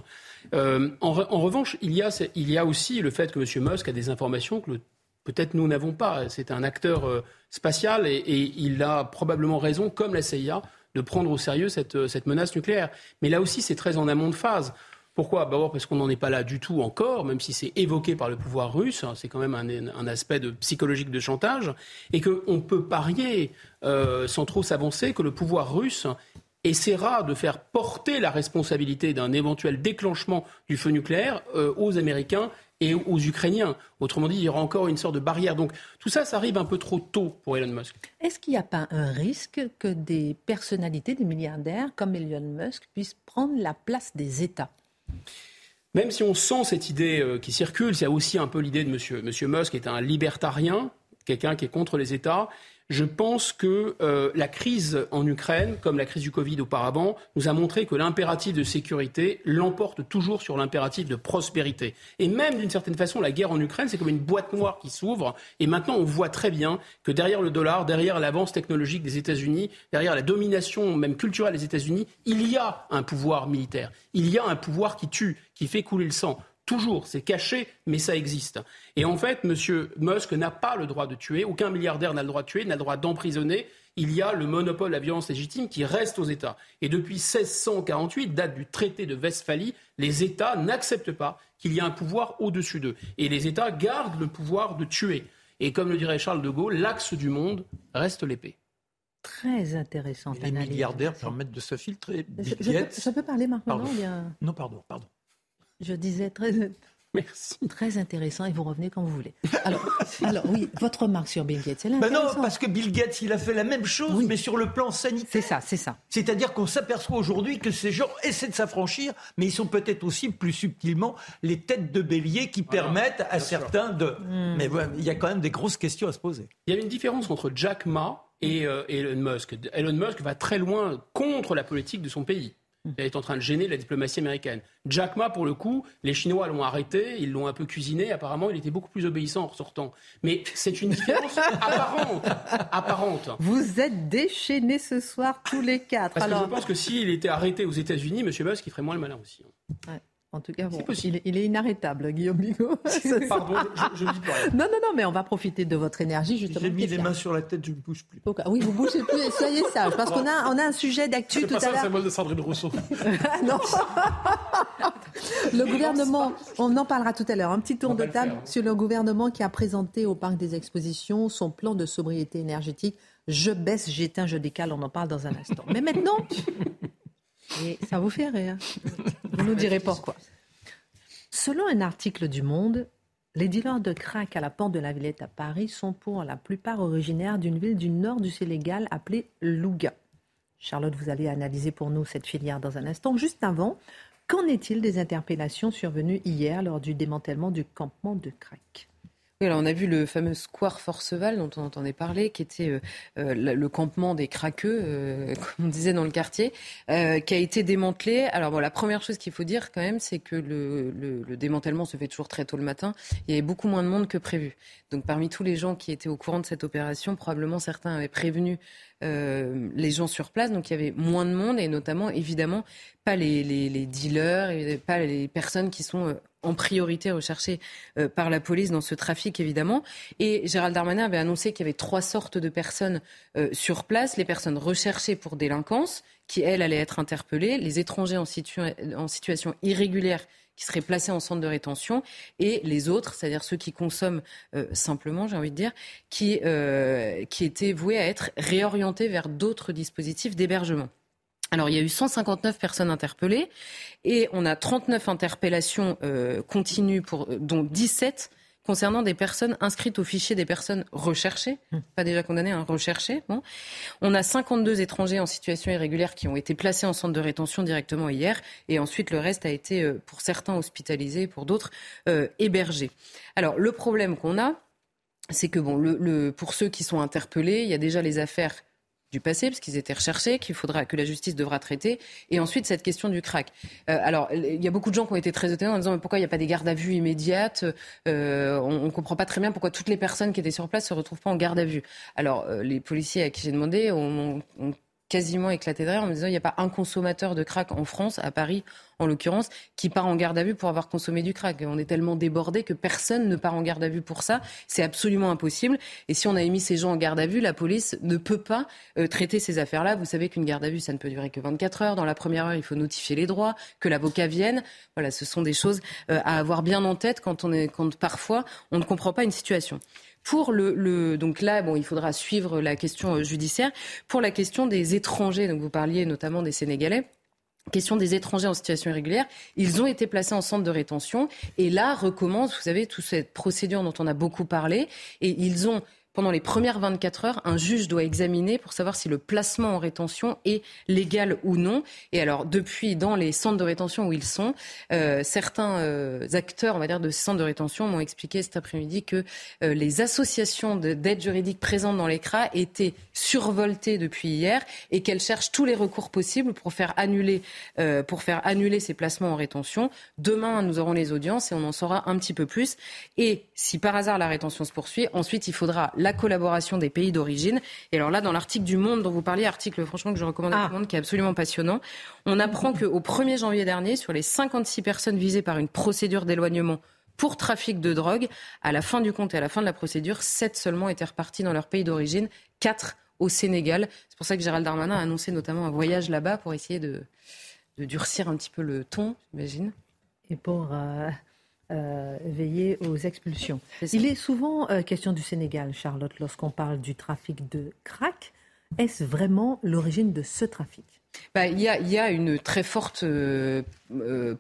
Euh, en, en, revanche, il y, a, il y a aussi le fait que M. Musk a des informations que le peut-être nous n'avons pas. C'est un acteur euh, spatial et, il a probablement raison, comme la CIA, de prendre au sérieux euh, cette, menace nucléaire. Mais là aussi, c'est très en amont de phase. Pourquoi? D'abord parce qu'on n'en est pas là du tout encore, même si c'est évoqué par le pouvoir russe, c'est quand même un, aspect psychologique de chantage, et qu'on peut parier, euh, sans trop s'avancer, que le pouvoir russe essaiera de faire porter la responsabilité d'un éventuel déclenchement du feu nucléaire aux Américains et aux Ukrainiens. Autrement dit, il y aura encore une sorte de barrière. Donc tout ça, ça arrive un peu trop tôt pour Elon Musk. Est-ce qu'il n'y a pas un risque que des personnalités, des milliardaires comme Elon Musk puissent prendre la place des États? Même si on sent cette idée euh, qui circule, c'est aussi un peu l'idée de M. Monsieur Musk, qui est un libertarien, quelqu'un qui est contre les États. Je pense que euh, la crise en Ukraine, comme la crise du Covid auparavant, nous a montré que l'impératif de sécurité l'emporte toujours sur l'impératif de prospérité. Et même d'une certaine façon, la guerre en Ukraine, c'est comme une boîte noire qui s'ouvre. Et maintenant, on voit très bien que derrière le dollar, derrière l'avance technologique des États-Unis, derrière la domination même culturelle des États-Unis, il y a un pouvoir militaire. Il y a un pouvoir qui tue, qui fait couler le sang. Toujours, c'est caché, mais ça existe. Et en fait, M. Musk n'a pas le droit de tuer, aucun milliardaire n'a le droit de tuer, n'a le droit d'emprisonner. Il y a le monopole de la violence légitime qui reste aux États. Et depuis 1648, date du traité de Westphalie, les États n'acceptent pas qu'il y ait un pouvoir au-dessus d'eux. Et les États gardent le pouvoir de tuer. Et comme le dirait Charles de Gaulle, l'axe du monde reste l'épée. Très intéressant. Les milliardaires permettent de se filtrer. Je, peux, parler maintenant Non, pardon, pardon. Je disais très, Merci. Très intéressant et vous revenez quand vous voulez. Alors, alors oui, votre remarque sur Bill Gates, c'est ben Non, parce que Bill Gates, il a fait la même chose, mais sur le plan sanitaire. C'est ça, c'est ça. C'est-à-dire qu'on s'aperçoit aujourd'hui que ces gens essaient de s'affranchir, mais ils sont peut-être aussi plus subtilement les têtes de bélier qui permettent à certains de. Hmm. Mais il y a quand même des grosses questions à se poser. Il y a une différence entre Jack Ma et euh, Elon Musk. Elon Musk va très loin contre la politique de son pays. Elle est en train de gêner la diplomatie américaine. Jack Ma, pour le coup, les Chinois l'ont arrêté, ils l'ont un peu cuisiné. Apparemment, il était beaucoup plus obéissant en ressortant. Mais c'est une différence apparente, apparente. Vous êtes déchaînés ce soir tous les quatre. Parce que je pense que s'il était arrêté aux États-Unis, M. Musk, il ferait moins le malin aussi. En tout cas, bon, il, est, il, est, inarrêtable, Guillaume Bigot. Pardon, je, ne dis pas. Non, non, non, mais on va profiter de votre énergie, justement. J'ai mis les mains sur la tête, je ne bouge plus. oui, vous bougez plus, soyez sage, parce qu'on a, on a un sujet d'actu tout à l'heure. C'est pas symbole de Sandrine Rousseau. non. le gouvernement, on en parlera tout à l'heure. Un petit tour de table sur le gouvernement qui a présenté au Parc des Expositions son plan de sobriété énergétique. Je baisse, j'éteins, je décale, on en parle dans un instant. Mais maintenant, et ça vous fait rire. Vous nous direz pourquoi. Selon un article du Monde, les dealers de crack à la porte de la Villette à Paris sont pour la plupart originaires d'une ville du nord du Sénégal appelée Louga. Charlotte, vous allez analyser pour nous cette filière dans un instant. Juste avant, qu'en est-il des interpellations survenues hier lors du démantèlement du campement de crack? On a vu le fameux square Forceval dont on entendait parler, qui était euh, euh, le campement des craqueux, euh, comme on disait dans le quartier, qui a été démantelé. Alors bon, la première chose qu'il faut dire quand même, c'est que le, le, démantèlement se fait toujours très tôt le matin. Il y avait beaucoup moins de monde que prévu. Donc parmi tous les gens qui étaient au courant de cette opération, probablement certains avaient prévenu les gens sur place, donc il y avait moins de monde et notamment évidemment pas les, les, les dealers pas les personnes qui sont en priorité recherché euh, par la police dans ce trafic, évidemment. Et Gérald Darmanin avait annoncé qu'il y avait trois sortes de personnes euh, sur place. Les personnes recherchées pour délinquance, qui, elles, allaient être interpellées. Les étrangers en, situation irrégulière qui seraient placés en centre de rétention, et les autres, c'est-à-dire ceux qui consomment euh, simplement, j'ai envie de dire, qui étaient voués à être réorientés vers d'autres dispositifs d'hébergement. Alors, il y a eu 159 personnes interpellées et on a 39 interpellations euh, continues, pour, euh, dont 17 concernant des personnes inscrites au fichier des personnes recherchées, mmh. pas déjà condamnées, hein, recherchées. Bon. On a 52 étrangers en situation irrégulière qui ont été placés en centre de rétention directement hier, et ensuite le reste a été, euh, pour certains, hospitalisé, pour d'autres, hébergé. Alors le problème qu'on a, c'est que bon, le, pour ceux qui sont interpellés, il y a déjà les affaires du passé, parce qu'ils étaient recherchés, qu'il faudra que la justice devra traiter. Et ensuite, cette question du crack. Euh, alors, il y a beaucoup de gens qui ont été très étonnés en disant mais pourquoi il n'y a pas des gardes à vue immédiates euh, On ne comprend pas très bien pourquoi toutes les personnes qui étaient sur place se retrouvent pas en garde à vue. Alors, euh, les policiers à qui j'ai demandé ont, quasiment éclaté de rire en me disant il n'y a pas un consommateur de crack en France, à Paris en l'occurrence, qui part en garde à vue pour avoir consommé du crack. On est tellement débordé que personne ne part en garde à vue pour ça. C'est absolument impossible. Et si on a émis ces gens en garde à vue, la police ne peut pas euh, traiter ces affaires-là. Vous savez qu'une garde à vue, ça ne peut durer que 24 heures. Dans la première heure, il faut notifier les droits, que l'avocat vienne. Voilà, ce sont des choses euh, à avoir bien en tête quand, on est, quand parfois on ne comprend pas une situation. Pour le, le, donc là, bon, il faudra suivre la question euh, judiciaire. Pour la question des étrangers, donc vous parliez notamment des Sénégalais. Question des étrangers en situation irrégulière, ils ont été placés en centre de rétention et là recommence, vous savez, toute cette procédure dont on a beaucoup parlé et ils ont pendant les premières 24 heures, un juge doit examiner pour savoir si le placement en rétention est légal ou non. Et alors, depuis, dans les centres de rétention où ils sont, euh, certains euh, acteurs, on va dire, de ces centres de rétention m'ont expliqué cet après-midi que euh, les associations d'aide juridique présentes dans l'écran étaient survoltées depuis hier et qu'elles cherchent tous les recours possibles pour faire annuler, pour faire annuler ces placements en rétention. Demain, nous aurons les audiences et on en saura un petit peu plus. Et si par hasard la rétention se poursuit, ensuite, il faudra la collaboration des pays d'origine. Et alors là, dans l'article du Monde dont vous parliez, article franchement que je recommande à tout le monde, qui est absolument passionnant, on apprend qu'au 1er janvier dernier, sur les 56 personnes visées par une procédure d'éloignement pour trafic de drogue, à la fin du compte et à la fin de la procédure, 7 seulement étaient repartis dans leur pays d'origine, 4 au Sénégal. C'est pour ça que Gérald Darmanin a annoncé notamment un voyage là-bas pour essayer de, durcir un petit peu le ton, j'imagine. Et pour euh, euh, veiller aux expulsions. Il est souvent euh, question du Sénégal, Charlotte, lorsqu'on parle du trafic de crack. Est-ce vraiment l'origine de ce trafic? Bah, il, y y, a, une très forte euh,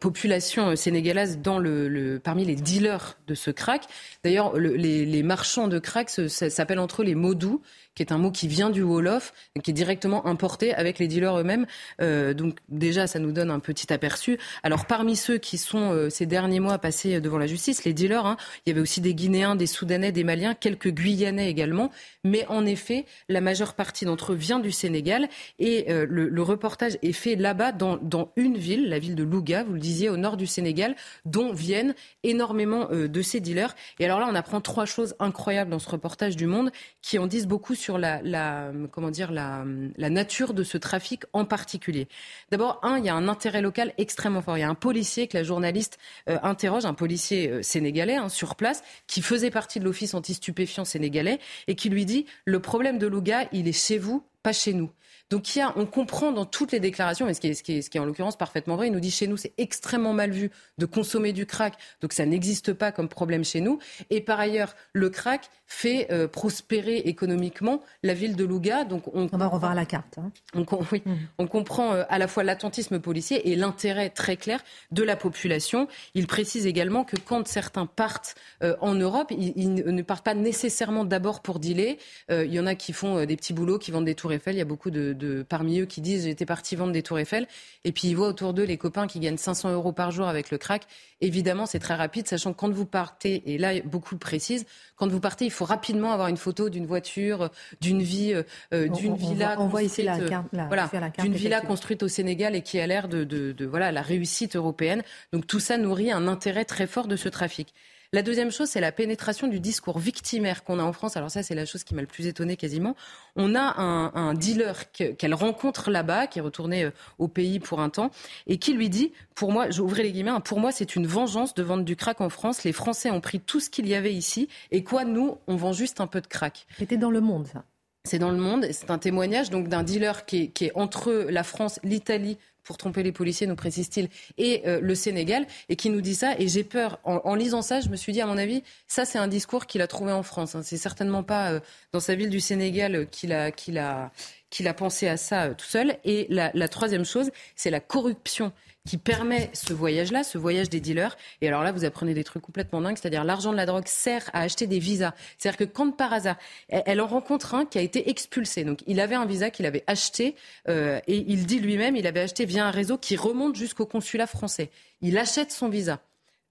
population sénégalaise dans le, parmi les dealers de ce crack. D'ailleurs, les, marchands de crack s'appellent entre eux les modous qui est un mot qui vient du Wolof, qui est directement importé avec les dealers eux-mêmes. Euh, donc déjà, ça nous donne un petit aperçu. Alors parmi ceux qui sont euh, ces derniers mois passés devant la justice, les dealers, hein, il y avait aussi des Guinéens, des Soudanais, des Maliens, quelques Guyanais également. Mais en effet, la majeure partie d'entre eux vient du Sénégal. Et euh, le, reportage est fait là-bas, dans, dans, une ville, la ville de Louga, vous le disiez, au nord du Sénégal, dont viennent énormément euh, de ces dealers. Et alors là, on apprend trois choses incroyables dans ce reportage du Monde qui en disent beaucoup sur la, comment dire, la, nature de ce trafic en particulier. D'abord, un, il y a un intérêt local extrêmement fort. Il y a un policier que la journaliste euh, interroge, un policier euh, sénégalais hein, sur place, qui faisait partie de l'office anti-stupéfiant sénégalais et qui lui dit le problème de Louga, il est chez vous, pas chez nous. Donc il y a, on comprend dans toutes les déclarations, mais ce qui est, ce qui est, ce qui est en l'occurrence parfaitement vrai, il nous dit chez nous c'est extrêmement mal vu de consommer du crack, donc ça n'existe pas comme problème chez nous. Et par ailleurs, le crack fait euh, prospérer économiquement la ville de Louga. Donc on, on va revoir la carte. Hein. On, oui, mmh. on comprend euh, à la fois l'attentisme policier et l'intérêt très clair de la population. Il précise également que quand certains partent euh, en Europe, ils, ils, ne partent pas nécessairement d'abord pour dealer. il y en a qui font des petits boulots, qui vendent des tours Eiffel. Il y a beaucoup de, de parmi eux qui disent j'étais parti vendre des tours Eiffel. Et puis ils voient autour d'eux les copains qui gagnent 500 euros par jour avec le crack. Évidemment, c'est très rapide, sachant que quand vous partez, et là beaucoup précisent, quand vous partez, il faut rapidement avoir une photo d'une voiture, d'une vie, euh, d'une villa. On, voit ici la, carte, voilà, d'une villa construite au Sénégal et qui a l'air de, de, de voilà la réussite européenne. Donc tout ça nourrit un intérêt très fort de ce trafic. La deuxième chose, c'est la pénétration du discours victimaire qu'on a en France. Alors ça, c'est la chose qui m'a le plus étonné quasiment. On a un, un dealer qu'elle rencontre là-bas, qui est retourné euh, au pays pour un temps, et qui lui dit, pour moi, j'ouvrais les guillemets, hein, pour moi, c'est une vengeance de vendre du crack en France. Les Français ont pris tout ce qu'il y avait ici, et quoi, nous, on vend juste un peu de crack? C'était dans le monde, ça. C'est dans le monde. C'est un témoignage donc d'un dealer qui est, qui est entre la France, l'Italie, pour tromper les policiers, nous précise-t-il, et euh, le Sénégal, et qui nous dit ça. Et j'ai peur, en, en, lisant ça, je me suis dit, à mon avis, ça c'est un discours qu'il a trouvé en France. Hein. C'est certainement pas euh, dans sa ville du Sénégal euh, qu'il a, qu'il a, qu'il a pensé à ça euh, tout seul. Et la, la troisième chose, c'est la corruption qui permet ce voyage-là, ce voyage des dealers. Et alors là, vous apprenez des trucs complètement dingues, c'est-à-dire l'argent de la drogue sert à acheter des visas. C'est-à-dire que quand par hasard, elle en rencontre un qui a été expulsé, donc il avait un visa qu'il avait acheté, euh, et il dit lui-même, il avait acheté via un réseau qui remonte jusqu'au consulat français. Il achète son visa,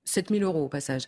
7000 euros au passage.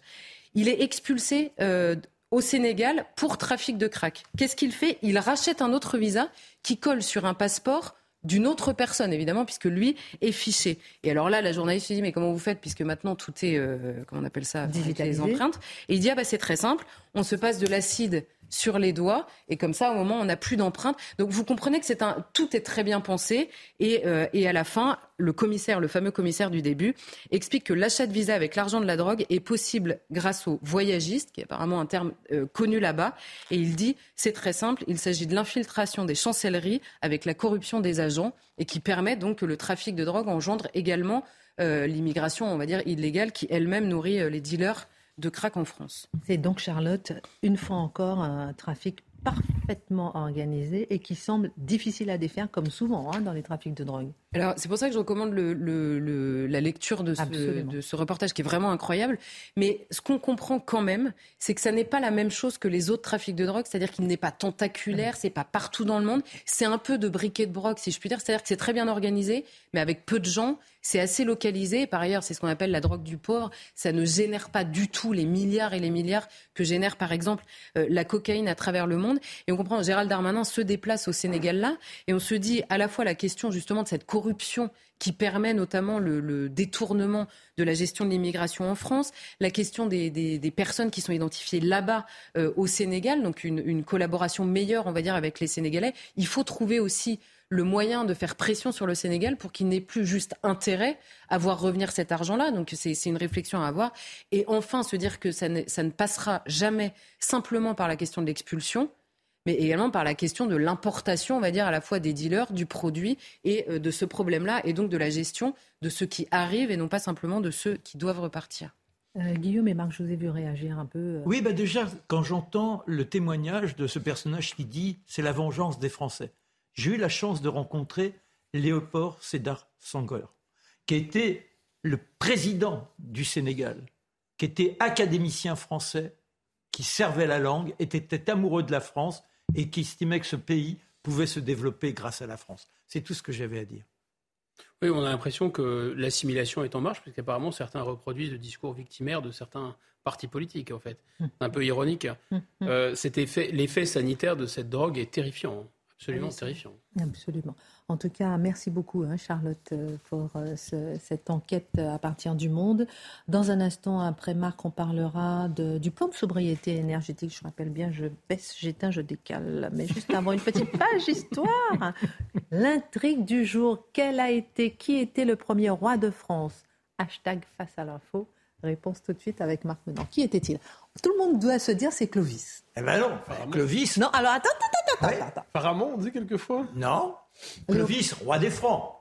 Il est expulsé euh, au Sénégal pour trafic de crack. Qu'est-ce qu'il fait? Il rachète un autre visa qui colle sur un passeport d'une autre personne, évidemment, puisque lui est fiché. Et alors là, la journaliste se dit, mais comment vous faites, puisque maintenant tout est, euh, comment on appelle ça, les empreintes. Et il dit, ah bah c'est très simple, on se passe de l'acide sur les doigts et comme ça au moment on n'a plus d'empreintes. Donc vous comprenez que c'est un tout est très bien pensé et, euh, et à la fin le commissaire, le fameux commissaire du début, explique que l'achat de visa avec l'argent de la drogue est possible grâce aux voyagistes, qui est apparemment un terme euh, connu là-bas. Et il dit c'est très simple, il s'agit de l'infiltration des chancelleries avec la corruption des agents et qui permet donc que le trafic de drogue engendre également euh, l'immigration, on va dire illégale, qui elle-même nourrit euh, les dealers de crack en France. C'est donc, Charlotte, une fois encore, un trafic parfaitement organisé et qui semble difficile à défaire, comme souvent hein, dans les trafics de drogue. Alors, c'est pour ça que je recommande le, le, le, la lecture de ce, de ce, reportage qui est vraiment incroyable. Mais ce qu'on comprend quand même, c'est que ça n'est pas la même chose que les autres trafics de drogue, c'est-à-dire qu'il n'est pas tentaculaire, c'est pas partout dans le monde. C'est un peu de briquet de broc, si je puis dire. C'est-à-dire que c'est très bien organisé, mais avec peu de gens. C'est assez localisé. Par ailleurs, c'est ce qu'on appelle la drogue du pauvre. Ça ne génère pas du tout les milliards et les milliards que génère, par exemple, euh, la cocaïne à travers le monde. Et on comprend, Gérald Darmanin se déplace au Sénégal là, et on se dit à la fois la question justement de cette corruption qui permet notamment le, détournement de la gestion de l'immigration en France, la question des, personnes qui sont identifiées là-bas euh, au Sénégal, donc une, collaboration meilleure, on va dire, avec les Sénégalais. Il faut trouver aussi le moyen de faire pression sur le Sénégal pour qu'il n'ait plus juste intérêt à voir revenir cet argent-là. Donc c'est une réflexion à avoir. Et enfin, se dire que ça ne passera jamais simplement par la question de l'expulsion, mais également par la question de l'importation, on va dire, à la fois des dealers, du produit et euh, de ce problème-là, et donc de la gestion de ceux qui arrivent et non pas simplement de ceux qui doivent repartir. Euh, Guillaume et Marc, je vous ai vu réagir un peu. Euh... Oui, bah déjà, quand j'entends le témoignage de ce personnage qui dit c'est la vengeance des Français, j'ai eu la chance de rencontrer Léopold Sédar Senghor, qui était le président du Sénégal, qui était académicien français, qui servait la langue, était, était amoureux de la France et qui estimait que ce pays pouvait se développer grâce à la France. C'est tout ce que j'avais à dire. Oui, on a l'impression que l'assimilation est en marche, parce qu'apparemment certains reproduisent le discours victimaire de certains partis politiques, en fait. Un peu ironique. Euh, cet effet, l'effet sanitaire de cette drogue est terrifiant Absolument terrifiant. Absolument. En tout cas, merci beaucoup, hein, Charlotte, euh, pour euh, cette enquête à partir du monde. Dans un instant, après Marc, on parlera du plan de sobriété énergétique. Je rappelle bien, je baisse, j'éteins, je décale. Mais juste avant, une petite page histoire. L'intrigue du jour. Quel a été, qui était le premier roi de France? Hashtag face à l'info. Réponse tout de suite avec Marc Menant. Qui était-il? Tout le monde doit se dire c'est Clovis. Eh ben non, Clovis. Non, alors attends, attends, attends, on dit quelquefois Non. Clovis, roi des Francs.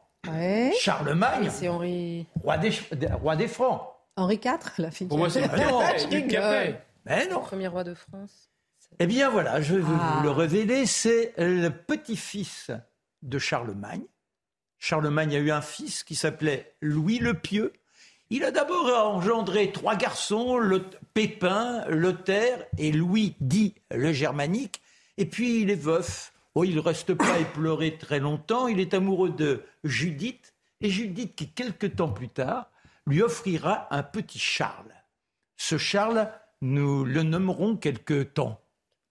Charlemagne, c'est Henri... roi, des, roi des Francs. Henri IV, la fille. Pour moi, c'est Mais non. Premier roi de France. Eh bien voilà, je vais vous ah. le révéler. C'est le petit-fils de Charlemagne. Charlemagne a eu un fils qui s'appelait Louis le Pieux. Il a d'abord engendré trois garçons, le Pépin, Lothaire et Louis dit le Germanique. Et puis il est veuf. Oh, il ne reste pas pleurer très longtemps. Il est amoureux de Judith. Et Judith, qui quelques temps plus tard, lui offrira un petit Charles. Ce Charles, nous le nommerons quelque temps,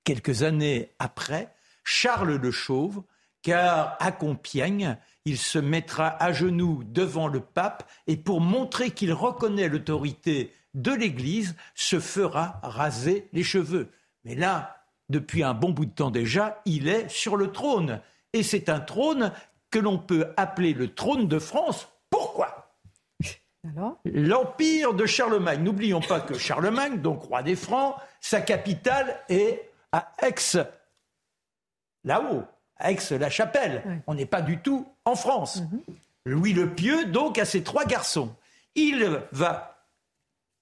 quelques années après, Charles le Chauve, car à Compiègne, il se mettra à genoux devant le pape et pour montrer qu'il reconnaît l'autorité de l'Église, se fera raser les cheveux. Mais là, depuis un bon bout de temps déjà, il est sur le trône. Et c'est un trône que l'on peut appeler le trône de France. Pourquoi? L'empire de Charlemagne. N'oublions pas que Charlemagne, donc roi des Francs, sa capitale est à Aix, là-haut, Aix-la-Chapelle. On n'est pas du tout en France. Mhm. Louis le Pieux, donc, a ses trois garçons. Il va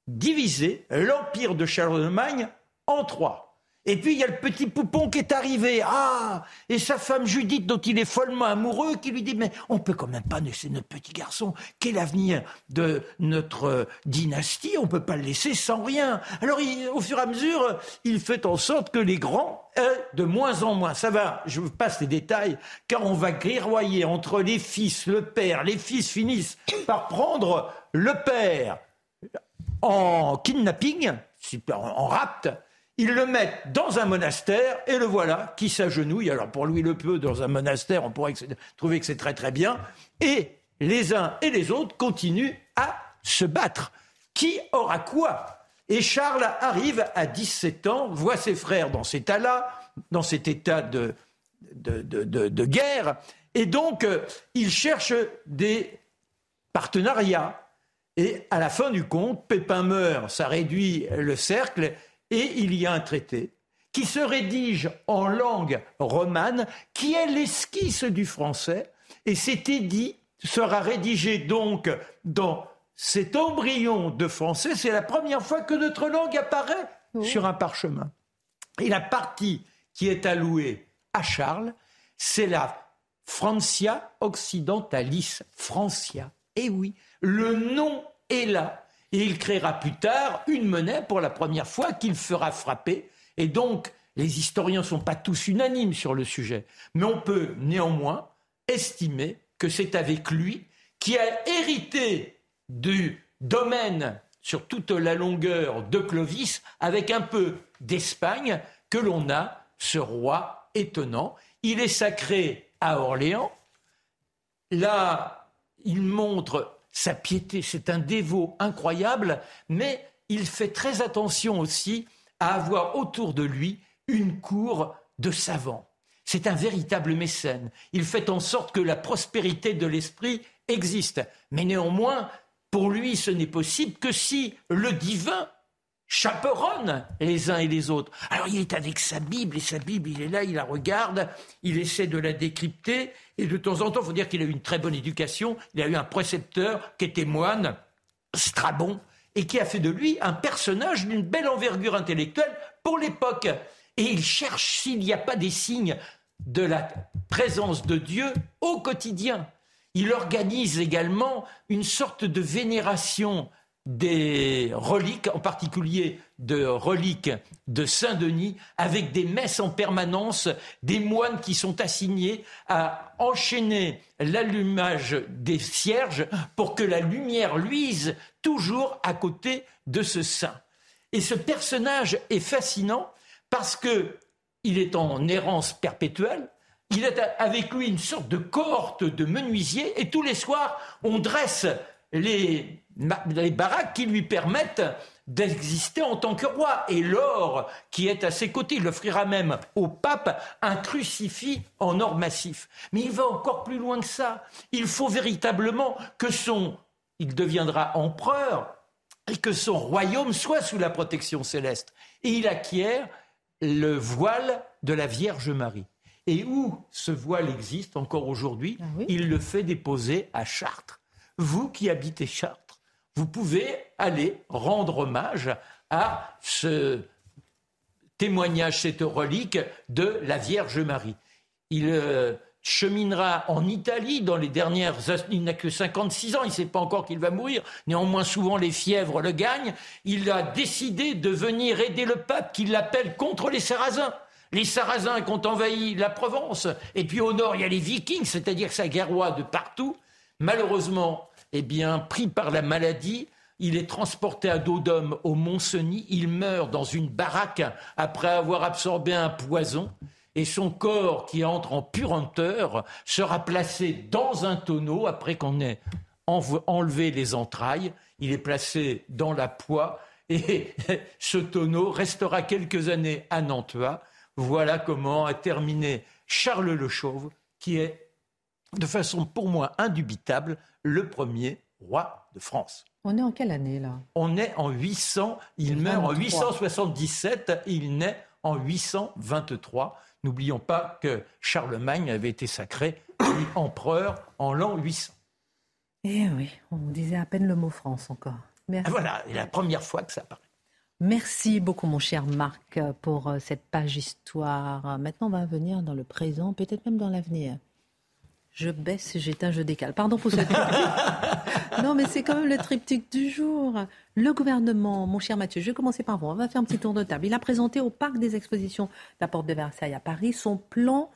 diviser l'empire de Charlemagne en trois. Et puis il y a le petit poupon qui est arrivé. Ah Et sa femme Judith, dont il est follement amoureux, qui lui dit Mais on peut quand même pas laisser notre petit garçon. Quel avenir de notre euh, dynastie? On peut pas le laisser sans rien. Alors au fur et à mesure, il fait en sorte que les grands aient de moins en moins. Ça va, je vous passe les détails, car on va griroyer entre les fils, le père. Les fils finissent par prendre le père en kidnapping, en rapt ils le mettent dans un monastère et le voilà qui s'agenouille. Alors pour Louis le Peu, dans un monastère, on pourrait trouver que c'est très très bien. Et les uns et les autres continuent à se battre. Qui aura quoi? Et Charles arrive à 17 ans, voit ses frères dans cet état-là, dans cet état de, de, de guerre, et donc euh, il cherche des partenariats. Et à la fin du compte, Pépin meurt, ça réduit le cercle, et il y a un traité qui se rédige en langue romane, qui est l'esquisse du français, et cet édit sera rédigé donc dans cet embryon de français. C'est la première fois que notre langue apparaît sur un parchemin. Et la partie qui est allouée à Charles, c'est la Francia Occidentalis, Francia. Et oui, le nom est là. Et il créera plus tard une monnaie pour la première fois qu'il fera frapper. Et donc, les historiens ne sont pas tous unanimes sur le sujet. Mais on peut néanmoins estimer que c'est avec lui qui a hérité du domaine sur toute la longueur de Clovis, avec un peu d'Espagne, que l'on a ce roi étonnant. Il est sacré à Orléans. Là, il montre sa piété, c'est un dévot incroyable, mais il fait très attention aussi à avoir autour de lui une cour de savants. C'est un véritable mécène. Il fait en sorte que la prospérité de l'esprit existe. Mais néanmoins, pour lui, ce n'est possible que si le divin chaperonne les uns et les autres. Alors il est avec sa Bible, et sa Bible, il est là, il la regarde, il essaie de la décrypter, et de temps en temps, il faut dire qu'il a eu une très bonne éducation, il a eu un précepteur qui était moine, Strabon, et qui a fait de lui un personnage d'une belle envergure intellectuelle pour l'époque. Et il cherche s'il n'y a pas des signes de la présence de Dieu au quotidien. Il organise également une sorte de vénération des reliques, en particulier de reliques de Saint-Denis, avec des messes en permanence, des moines qui sont assignés à enchaîner l'allumage des cierges pour que la lumière luise toujours à côté de ce saint. Et ce personnage est fascinant parce que il est en errance perpétuelle, Il a avec lui une sorte de cohorte de menuisiers et tous les soirs, on dresse les, les baraques qui lui permettent d'exister en tant que roi. Et l'or qui est à ses côtés, il offrira même au pape un crucifix en or massif. Mais il va encore plus loin que ça. Il faut véritablement que son... Il deviendra empereur et que son royaume soit sous la protection céleste. Et il acquiert le voile de la Vierge Marie. Et où ce voile existe encore aujourd'hui, ah il le fait déposer à Chartres. Vous qui habitez Chartres, vous pouvez aller rendre hommage à ce témoignage, cette relique de la Vierge Marie. Il euh, cheminera en Italie dans les dernières... Il n'a que 56 ans, il ne sait pas encore qu'il va mourir. Néanmoins, souvent, les fièvres le gagnent. Il a décidé de venir aider le pape qui l'appelle contre les Sarrasins. Les Sarrasins qui ont envahi la Provence. Et puis au nord, il y a les Vikings, c'est-à-dire sa guerroie de partout. Malheureusement, eh bien, pris par la maladie, il est transporté à dos d'homme au Mont-Cenis. Il meurt dans une baraque après avoir absorbé un poison. Et son corps, qui entre en puranteur, sera placé dans un tonneau après qu'on ait enlevé les entrailles. Il est placé dans la poix. Et ce tonneau restera quelques années à Nantua. Voilà comment a terminé Charles le Chauve, qui est, de façon pour moi indubitable, le premier roi de France. On est en quelle année là? On est en 800, il meurt en 877, il naît en 823. N'oublions pas que Charlemagne avait été sacré empereur en l'an 800. Eh oui, on disait à peine le mot France encore. Merci. Ah, voilà, c'est la première fois que ça apparaît. Merci beaucoup, mon cher Marc, pour euh, cette page histoire. Maintenant, on va venir dans le présent, peut-être même dans l'avenir. Je baisse, j'éteins, je décale. Pardon pour ce triptyque. non, mais c'est quand même le triptyque du jour. Le gouvernement, mon cher Mathieu, je vais commencer par vous. On va faire un petit tour de table. Il a présenté au Parc des Expositions de la Porte de Versailles à Paris son plan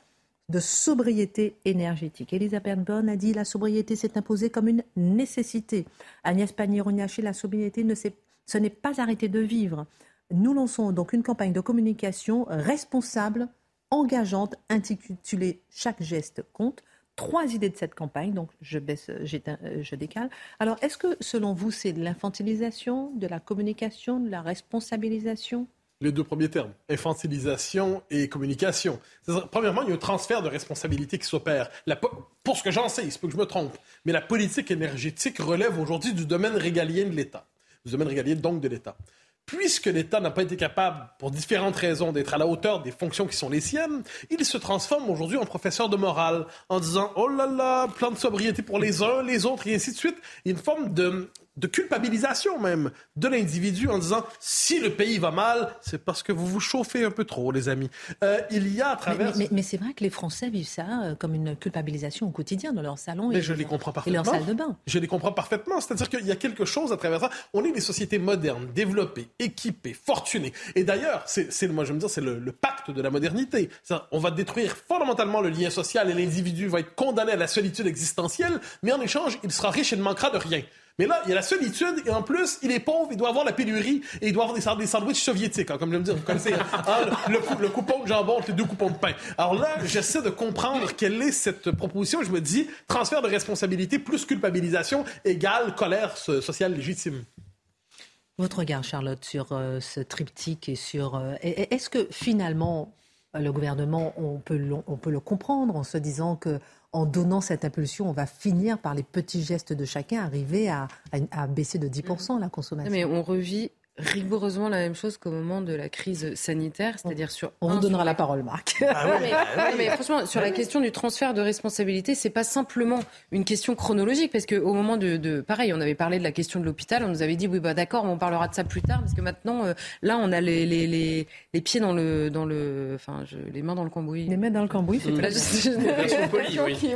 de sobriété énergétique. Elisabeth Borne a dit la sobriété s'est imposée comme une nécessité. Agnès Pannier-Runacher, la sobriété ne ce n'est pas arrêter de vivre. Nous lançons donc une campagne de communication responsable, engageante, intitulée Chaque geste compte trois idées de cette campagne, donc je baisse, euh, je décale. Alors, est-ce que selon vous, c'est de l'infantilisation, de la communication, de la responsabilisation? Les deux premiers termes, infantilisation et communication. Premièrement, il y a un transfert de responsabilité qui s'opère. Pour ce que j'en sais, il se peut que je me trompe, mais la politique énergétique relève aujourd'hui du domaine régalien de l'État, du domaine régalien donc de l'État puisque l'État n'a pas été capable, pour différentes raisons, d'être à la hauteur des fonctions qui sont les siennes, il se transforme aujourd'hui en professeur de morale, en disant oh là là, plan de sobriété pour les uns, les autres, et ainsi de suite. Il une forme de, de culpabilisation même de l'individu en disant si le pays va mal, c'est parce que vous vous chauffez un peu trop, les amis. Euh, il y a à travers. Mais, c'est vrai que les Français vivent ça euh, comme une culpabilisation au quotidien dans leur salon et, je les comprends parfaitement. leur salle de bain. Je les comprends parfaitement. C'est-à-dire qu'il y a quelque chose à travers ça. On est des sociétés modernes, développées, équipées, fortunées. Et d'ailleurs, c'est moi je me dire, c'est le, le, pacte de la modernité. On va détruire fondamentalement le lien social et l'individu va être condamné à la solitude existentielle, mais en échange, il sera riche et ne manquera de rien. Mais là, il y a la solitude et en plus, il est pauvre, il doit avoir la pénurie et il doit avoir des, sandwichs soviétiques, hein, comme je me dire. Vous connaissez hein, le, coupon de jambon entre les deux coupons de pain. Alors là, j'essaie de comprendre quelle est cette proposition. Je me dis, transfert de responsabilité plus culpabilisation égale colère sociale légitime. Votre regard, Charlotte, sur euh, ce triptyque et sur... Euh, est-ce que finalement, le gouvernement, on peut, on peut le comprendre en se disant que en donnant cette impulsion, on va finir par les petits gestes de chacun arriver à, à baisser de 10% la consommation. Mais on revit rigoureusement la même chose qu'au moment de la crise sanitaire, c'est-à-dire sur. On vous donnera la parole, Marc. Ah ah mais, franchement, sur la question du transfert de responsabilité, c'est pas simplement une question chronologique, parce qu'au moment de, pareil, on avait parlé de la question de l'hôpital, on nous avait dit oui bah d'accord, on parlera de ça plus tard, parce que maintenant, euh, là, on a les, les, les, les, pieds dans le dans le, enfin, les mains dans le cambouis. Les mains dans le cambouis, c'est mmh.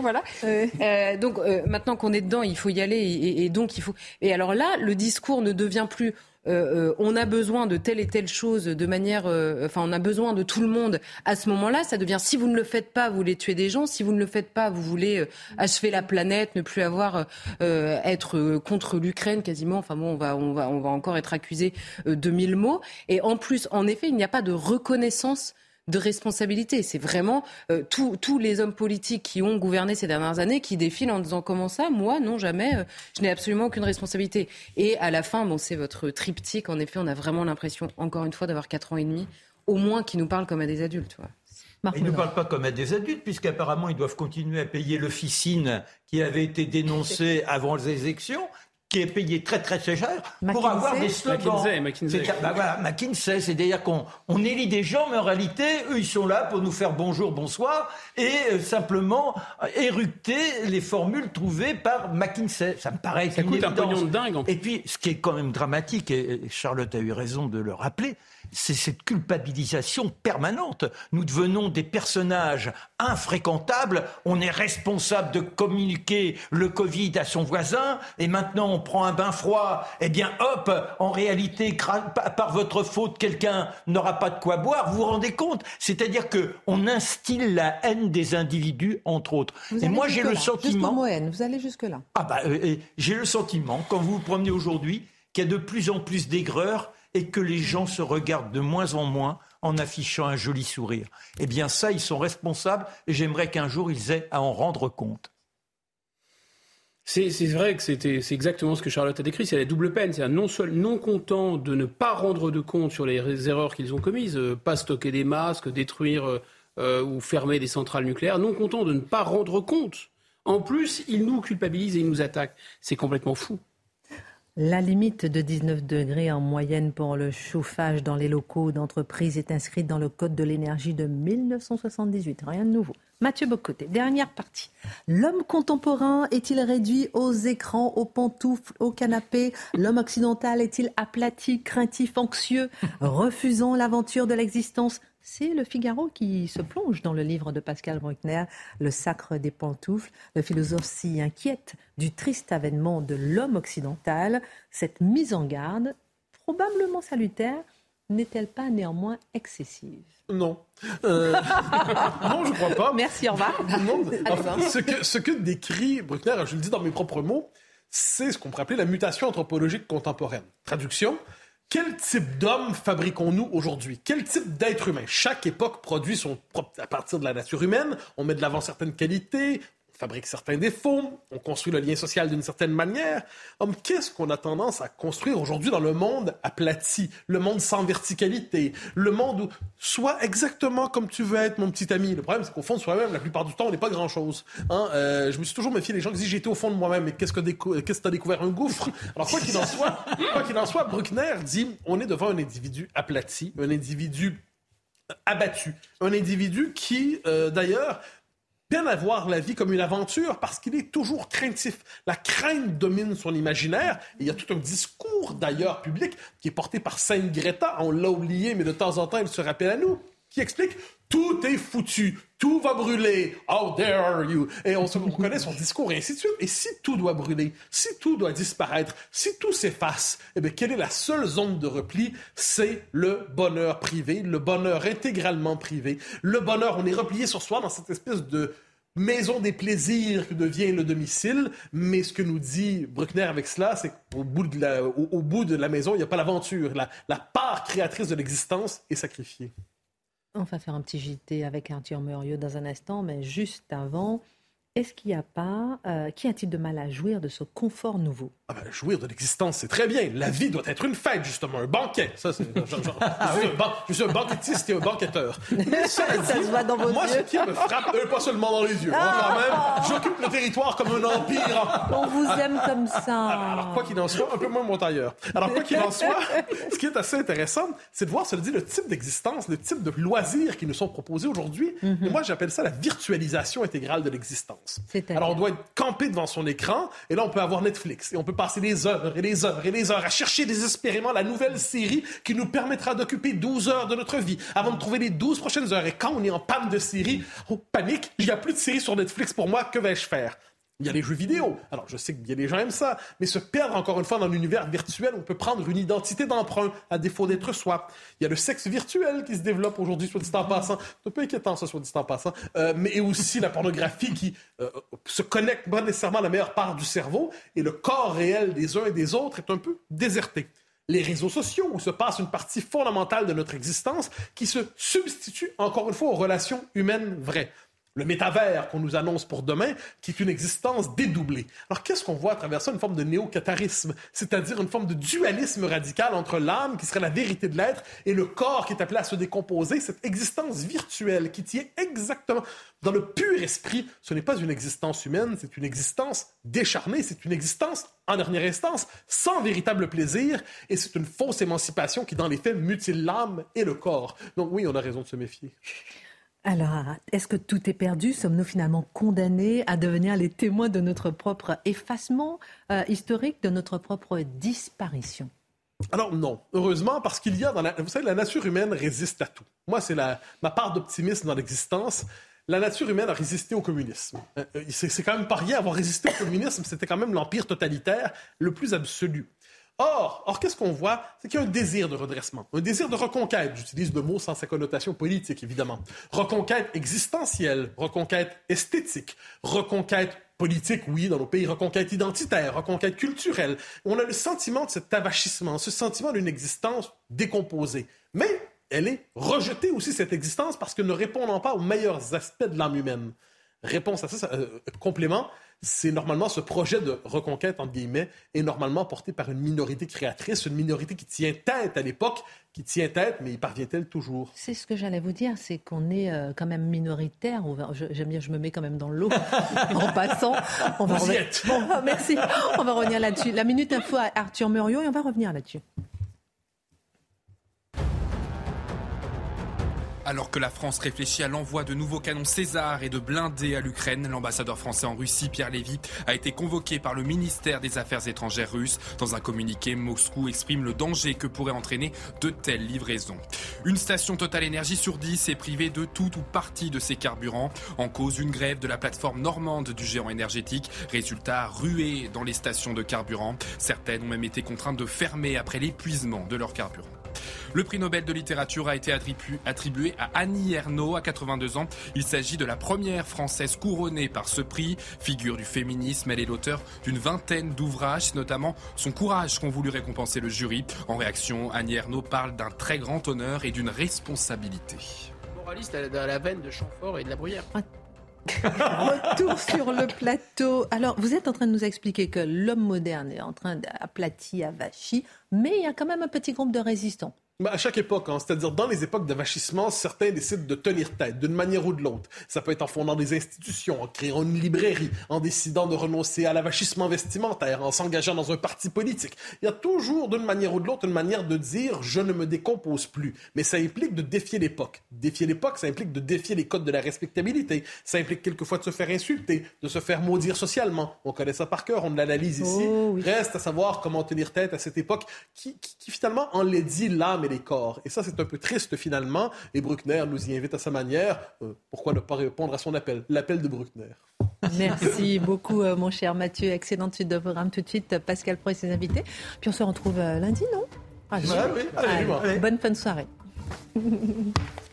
Voilà. Euh, donc euh, maintenant qu'on est dedans, il faut y aller, et, et donc il faut. Et alors là, le discours ne devient plus euh, euh, on a besoin de telle et telle chose de manière, euh, enfin, on a besoin de tout le monde à ce moment-là, ça devient si vous ne le faites pas, vous voulez tuer des gens, si vous ne le faites pas, vous voulez achever la planète, ne plus avoir être contre l'Ukraine quasiment. Enfin bon, on va, on va, on va encore être accusé de mille mots. Et en plus, en effet, il n'y a pas de reconnaissance de responsabilité. C'est vraiment euh, tous les hommes politiques qui ont gouverné ces dernières années qui défilent en disant comment ça? Moi, non, jamais. Euh, je n'ai absolument aucune responsabilité. Et à la fin, bon, c'est votre triptyque. En effet, on a vraiment l'impression, encore une fois, d'avoir 4 ans et demi, au moins qui nous parlent comme à des adultes. Ils ne parlent pas comme à des adultes, puisqu'apparemment, ils doivent continuer à payer l'officine qui avait été dénoncé avant les élections qui est payé très très cher pour avoir des slogans. McKinsey, McKinsey. Bah voilà, McKinsey, c'est-à-dire qu'on on élit des gens, mais en réalité, eux, ils sont là pour nous faire bonjour, bonsoir, et euh, simplement euh, éructer les formules trouvées par McKinsey. Ça me paraît Ça coûte un pognon de dingue. En et puis, ce qui est quand même dramatique, et Charlotte a eu raison de le rappeler, c'est cette culpabilisation permanente. Nous devenons des personnages infréquentables, on est responsable de communiquer le Covid à son voisin, et maintenant on prend un bain froid, eh bien hop, en réalité, par votre faute, quelqu'un n'aura pas de quoi boire, vous vous rendez compte? C'est-à-dire que on instille la haine des individus, entre autres. et moi j'ai le sentiment... Vous allez jusque-là. Ah bah, euh, j'ai le sentiment, quand vous vous promenez aujourd'hui, qu'il y a de plus en plus d'aigreur et que les gens se regardent de moins en moins en affichant un joli sourire. Eh bien ça, ils sont responsables et j'aimerais qu'un jour ils aient à en rendre compte. C'est vrai que c'est exactement ce que Charlotte a décrit, c'est la double peine. C'est non, seul, non content de ne pas rendre de compte sur les erreurs qu'ils ont commises, euh, pas stocker des masques, détruire euh, euh, ou fermer des centrales nucléaires, non content de ne pas rendre compte. En plus, ils nous culpabilisent et ils nous attaquent. C'est complètement fou. La limite de 19 degrés en moyenne pour le chauffage dans les locaux d'entreprise est inscrite dans le Code de l'énergie de 1978. Rien de nouveau. Mathieu Bocoté, dernière partie. L'homme contemporain est-il réduit aux écrans, aux pantoufles, au canapé L'homme occidental est-il aplati, craintif, anxieux, refusant l'aventure de l'existence? C'est le Figaro qui se plonge dans le livre de Pascal Bruckner, Le sacre des pantoufles. Le philosophe s'y inquiète du triste avènement de l'homme occidental. Cette mise en garde, probablement salutaire, n'est-elle pas néanmoins excessive? Non. Euh, non, je crois pas. Merci, au revoir. ce, que, ce que décrit Bruckner, je le dis dans mes propres mots, c'est ce qu'on pourrait appeler la mutation anthropologique contemporaine. Traduction, quel type d'homme fabriquons-nous aujourd'hui? Quel type d'être humain? Chaque époque produit son propre, à partir de la nature humaine. On met de l'avant certaines qualités, fabrique certains défauts, on construit le lien social d'une certaine manière. Qu'est-ce qu'on a tendance à construire aujourd'hui dans le monde aplati, le monde sans verticalité, le monde où sois exactement comme tu veux être, mon petit ami. Le problème, c'est qu'au fond de soi-même, la plupart du temps, on n'est pas grand-chose. Hein? Euh, je me suis toujours méfié des gens qui disent j'étais au fond de moi-même, mais qu'est-ce que que t'as découvert un gouffre? Alors quoi qu'il en soit, en soit, Bruckner dit on est devant un individu aplati, un individu abattu, un individu qui, euh, d'ailleurs, bien à voir la vie comme une aventure parce qu'il est toujours craintif. La crainte domine son imaginaire. il y a tout un discours d'ailleurs public qui est porté par Sainte Greta. On l'a oublié, mais de temps en temps, elle se rappelle à nous, qui explique tout est foutu, tout va brûler, how dare you? Et on, se, connaît son discours et ainsi de suite. Et si tout doit brûler, si tout doit disparaître, si tout s'efface, eh bien, quelle est la seule zone de repli? C'est le bonheur privé, le bonheur intégralement privé. Le bonheur, on est replié sur soi dans cette espèce de maison des plaisirs que devient le domicile. Mais ce que nous dit Bruckner avec cela, c'est qu'au bout, de la, au, bout de la maison, il n'y a pas l'aventure. La, la part créatrice de l'existence est sacrifiée. On va faire un petit JT avec Arthur Murieux dans un instant, mais juste avant, est-ce qu'il n'y a pas, euh, qui a-t-il de mal à jouir de ce confort nouveau? Ah ben, Jouir de l'existence, c'est très bien. La vie doit être une fête, justement, un banquet. Ça, c'est, ah je, suis un banquetiste et un banquetteur. ça, se voit dans vos Moi, yeux. ce qui me frappe, euh, pas seulement dans les yeux, quand même, j'occupe le territoire comme un empire. On vous aime comme ça. Alors, quoi qu'il en soit, un peu moins mon tailleur. Alors, quoi qu'il en soit, ce qui est assez intéressant, c'est de voir, se dire, le type d'existence, le type de loisirs qui nous sont proposés aujourd'hui. Mhm. Et moi, j'appelle ça la virtualisation intégrale de l'existence. Alors, on doit être campé devant son écran, et là, on peut avoir Netflix, et on peut passer des heures et des heures et des heures à chercher désespérément la nouvelle série qui nous permettra d'occuper 12 heures de notre vie avant de trouver les 12 prochaines heures. Et quand on est en panne de série, on panique, il n'y a plus de série sur Netflix pour moi, que vais-je faire? Il y a les jeux vidéo. Alors, je sais que bien des gens aiment ça, mais se perdre encore une fois dans l'univers virtuel, on peut prendre une identité d'emprunt à défaut d'être soi. Il y a le sexe virtuel qui se développe aujourd'hui, soit dit en passant. C'est un peu inquiétant, ça, soit dit en passant. Euh, mais aussi la pornographie qui euh, se connecte pas nécessairement à la meilleure part du cerveau et le corps réel des uns et des autres est un peu déserté. les réseaux sociaux, où se passe une partie fondamentale de notre existence qui se substitue encore une fois aux relations humaines vraies le métavers qu'on nous annonce pour demain, qui est une existence dédoublée. Alors qu'est-ce qu'on voit à travers ça? Une forme de néo-catharisme, c'est-à-dire une forme de dualisme radical entre l'âme, qui serait la vérité de l'être, et le corps qui est appelé à se décomposer, cette existence virtuelle qui tient exactement dans le pur esprit. Ce n'est pas une existence humaine, c'est une existence décharnée, c'est une existence, en dernière instance, sans véritable plaisir, et c'est une fausse émancipation qui, dans les faits, mutile l'âme et le corps. Donc oui, on a raison de se méfier. Alors, est-ce que tout est perdu? Sommes-nous finalement condamnés à devenir les témoins de notre propre effacement euh, historique, de notre propre disparition? Alors non, heureusement, parce qu'il y a dans la... Vous savez, la nature humaine résiste à tout. Moi, c'est ma part d'optimisme dans l'existence. La nature humaine a résisté au communisme. Euh, euh, c'est quand même pas rien avoir résisté au communisme, c'était quand même l'empire totalitaire le plus absolu. Or, or qu'est-ce qu'on voit? C'est qu'il y a un désir de redressement, un désir de reconquête. J'utilise le mot sans sa connotation politique, évidemment. Reconquête existentielle, reconquête esthétique, reconquête politique, oui, dans nos pays, reconquête identitaire, reconquête culturelle. On a le sentiment de cet avachissement, ce sentiment d'une existence décomposée. Mais elle est rejetée aussi, cette existence, parce que ne répondant pas aux meilleurs aspects de l'âme humaine. Réponse à ça, euh, complément, c'est normalement ce projet de reconquête, entre guillemets, est normalement porté par une minorité créatrice, une minorité qui tient tête à l'époque, qui tient tête, mais y parvient-elle toujours? C'est ce que j'allais vous dire, c'est qu'on est, euh, quand même minoritaire. J'aime bien, je me mets quand même dans l'eau en passant. On va revenir. Bon, merci. On va revenir là-dessus. La minute info à Arthur Muriot et on va revenir là-dessus. Alors que la France réfléchit à l'envoi de nouveaux canons César et de blindés à l'Ukraine, l'ambassadeur français en Russie, Pierre Lévy, a été convoqué par le ministère des Affaires étrangères russe. Dans un communiqué, Moscou exprime le danger que pourrait entraîner de telles livraisons. Une station Total Énergie sur 10 est privée de tout ou partie de ses carburants. En cause, une grève de la plateforme normande du géant énergétique. Résultat, ruée dans les stations de carburant. Certaines ont même été contraintes de fermer après l'épuisement de leur carburant. Le prix Nobel de littérature a été attribué à Annie Ernaux à 82 ans. Il s'agit de la première française couronnée par ce prix. Figure du féminisme, elle est l'auteur d'une vingtaine d'ouvrages, notamment son courage qu'ont voulu récompenser le jury. En réaction, Annie Ernaux parle d'un très grand honneur et d'une responsabilité. Moraliste à la veine de Chamfort et de la Bruyère. Retour sur le plateau. Alors, vous êtes en train de nous expliquer que l'homme moderne est en train d'aplatir, avachi, mais il y a quand même un petit groupe de résistants. À chaque époque, hein, c'est-à-dire dans les époques d'avachissement, certains décident de tenir tête d'une manière ou de l'autre. Ça peut être en fondant des institutions, en créant une librairie, en décidant de renoncer à l'avachissement vestimentaire, en s'engageant dans un parti politique. Il y a toujours d'une manière ou de l'autre une manière de dire je ne me décompose plus. Mais ça implique de défier l'époque. Défier l'époque, ça implique de défier les codes de la respectabilité. Ça implique quelquefois de se faire insulter, de se faire maudire socialement. On connaît ça par cœur, on l'analyse ici. Oh Reste à savoir comment tenir tête à cette époque qui, qui, qui finalement enlaidit l'âme les corps. Et ça, c'est un peu triste finalement. Et Bruckner nous y invite à sa manière. Euh, pourquoi ne pas répondre à son appel? L'appel de Bruckner. Merci beaucoup, euh, mon cher Mathieu. Excellente suite de programme. Tout de suite, Pascal Pro et ses invités. Puis on se retrouve euh, lundi, non? Ah, oui. Bonne fin de soirée.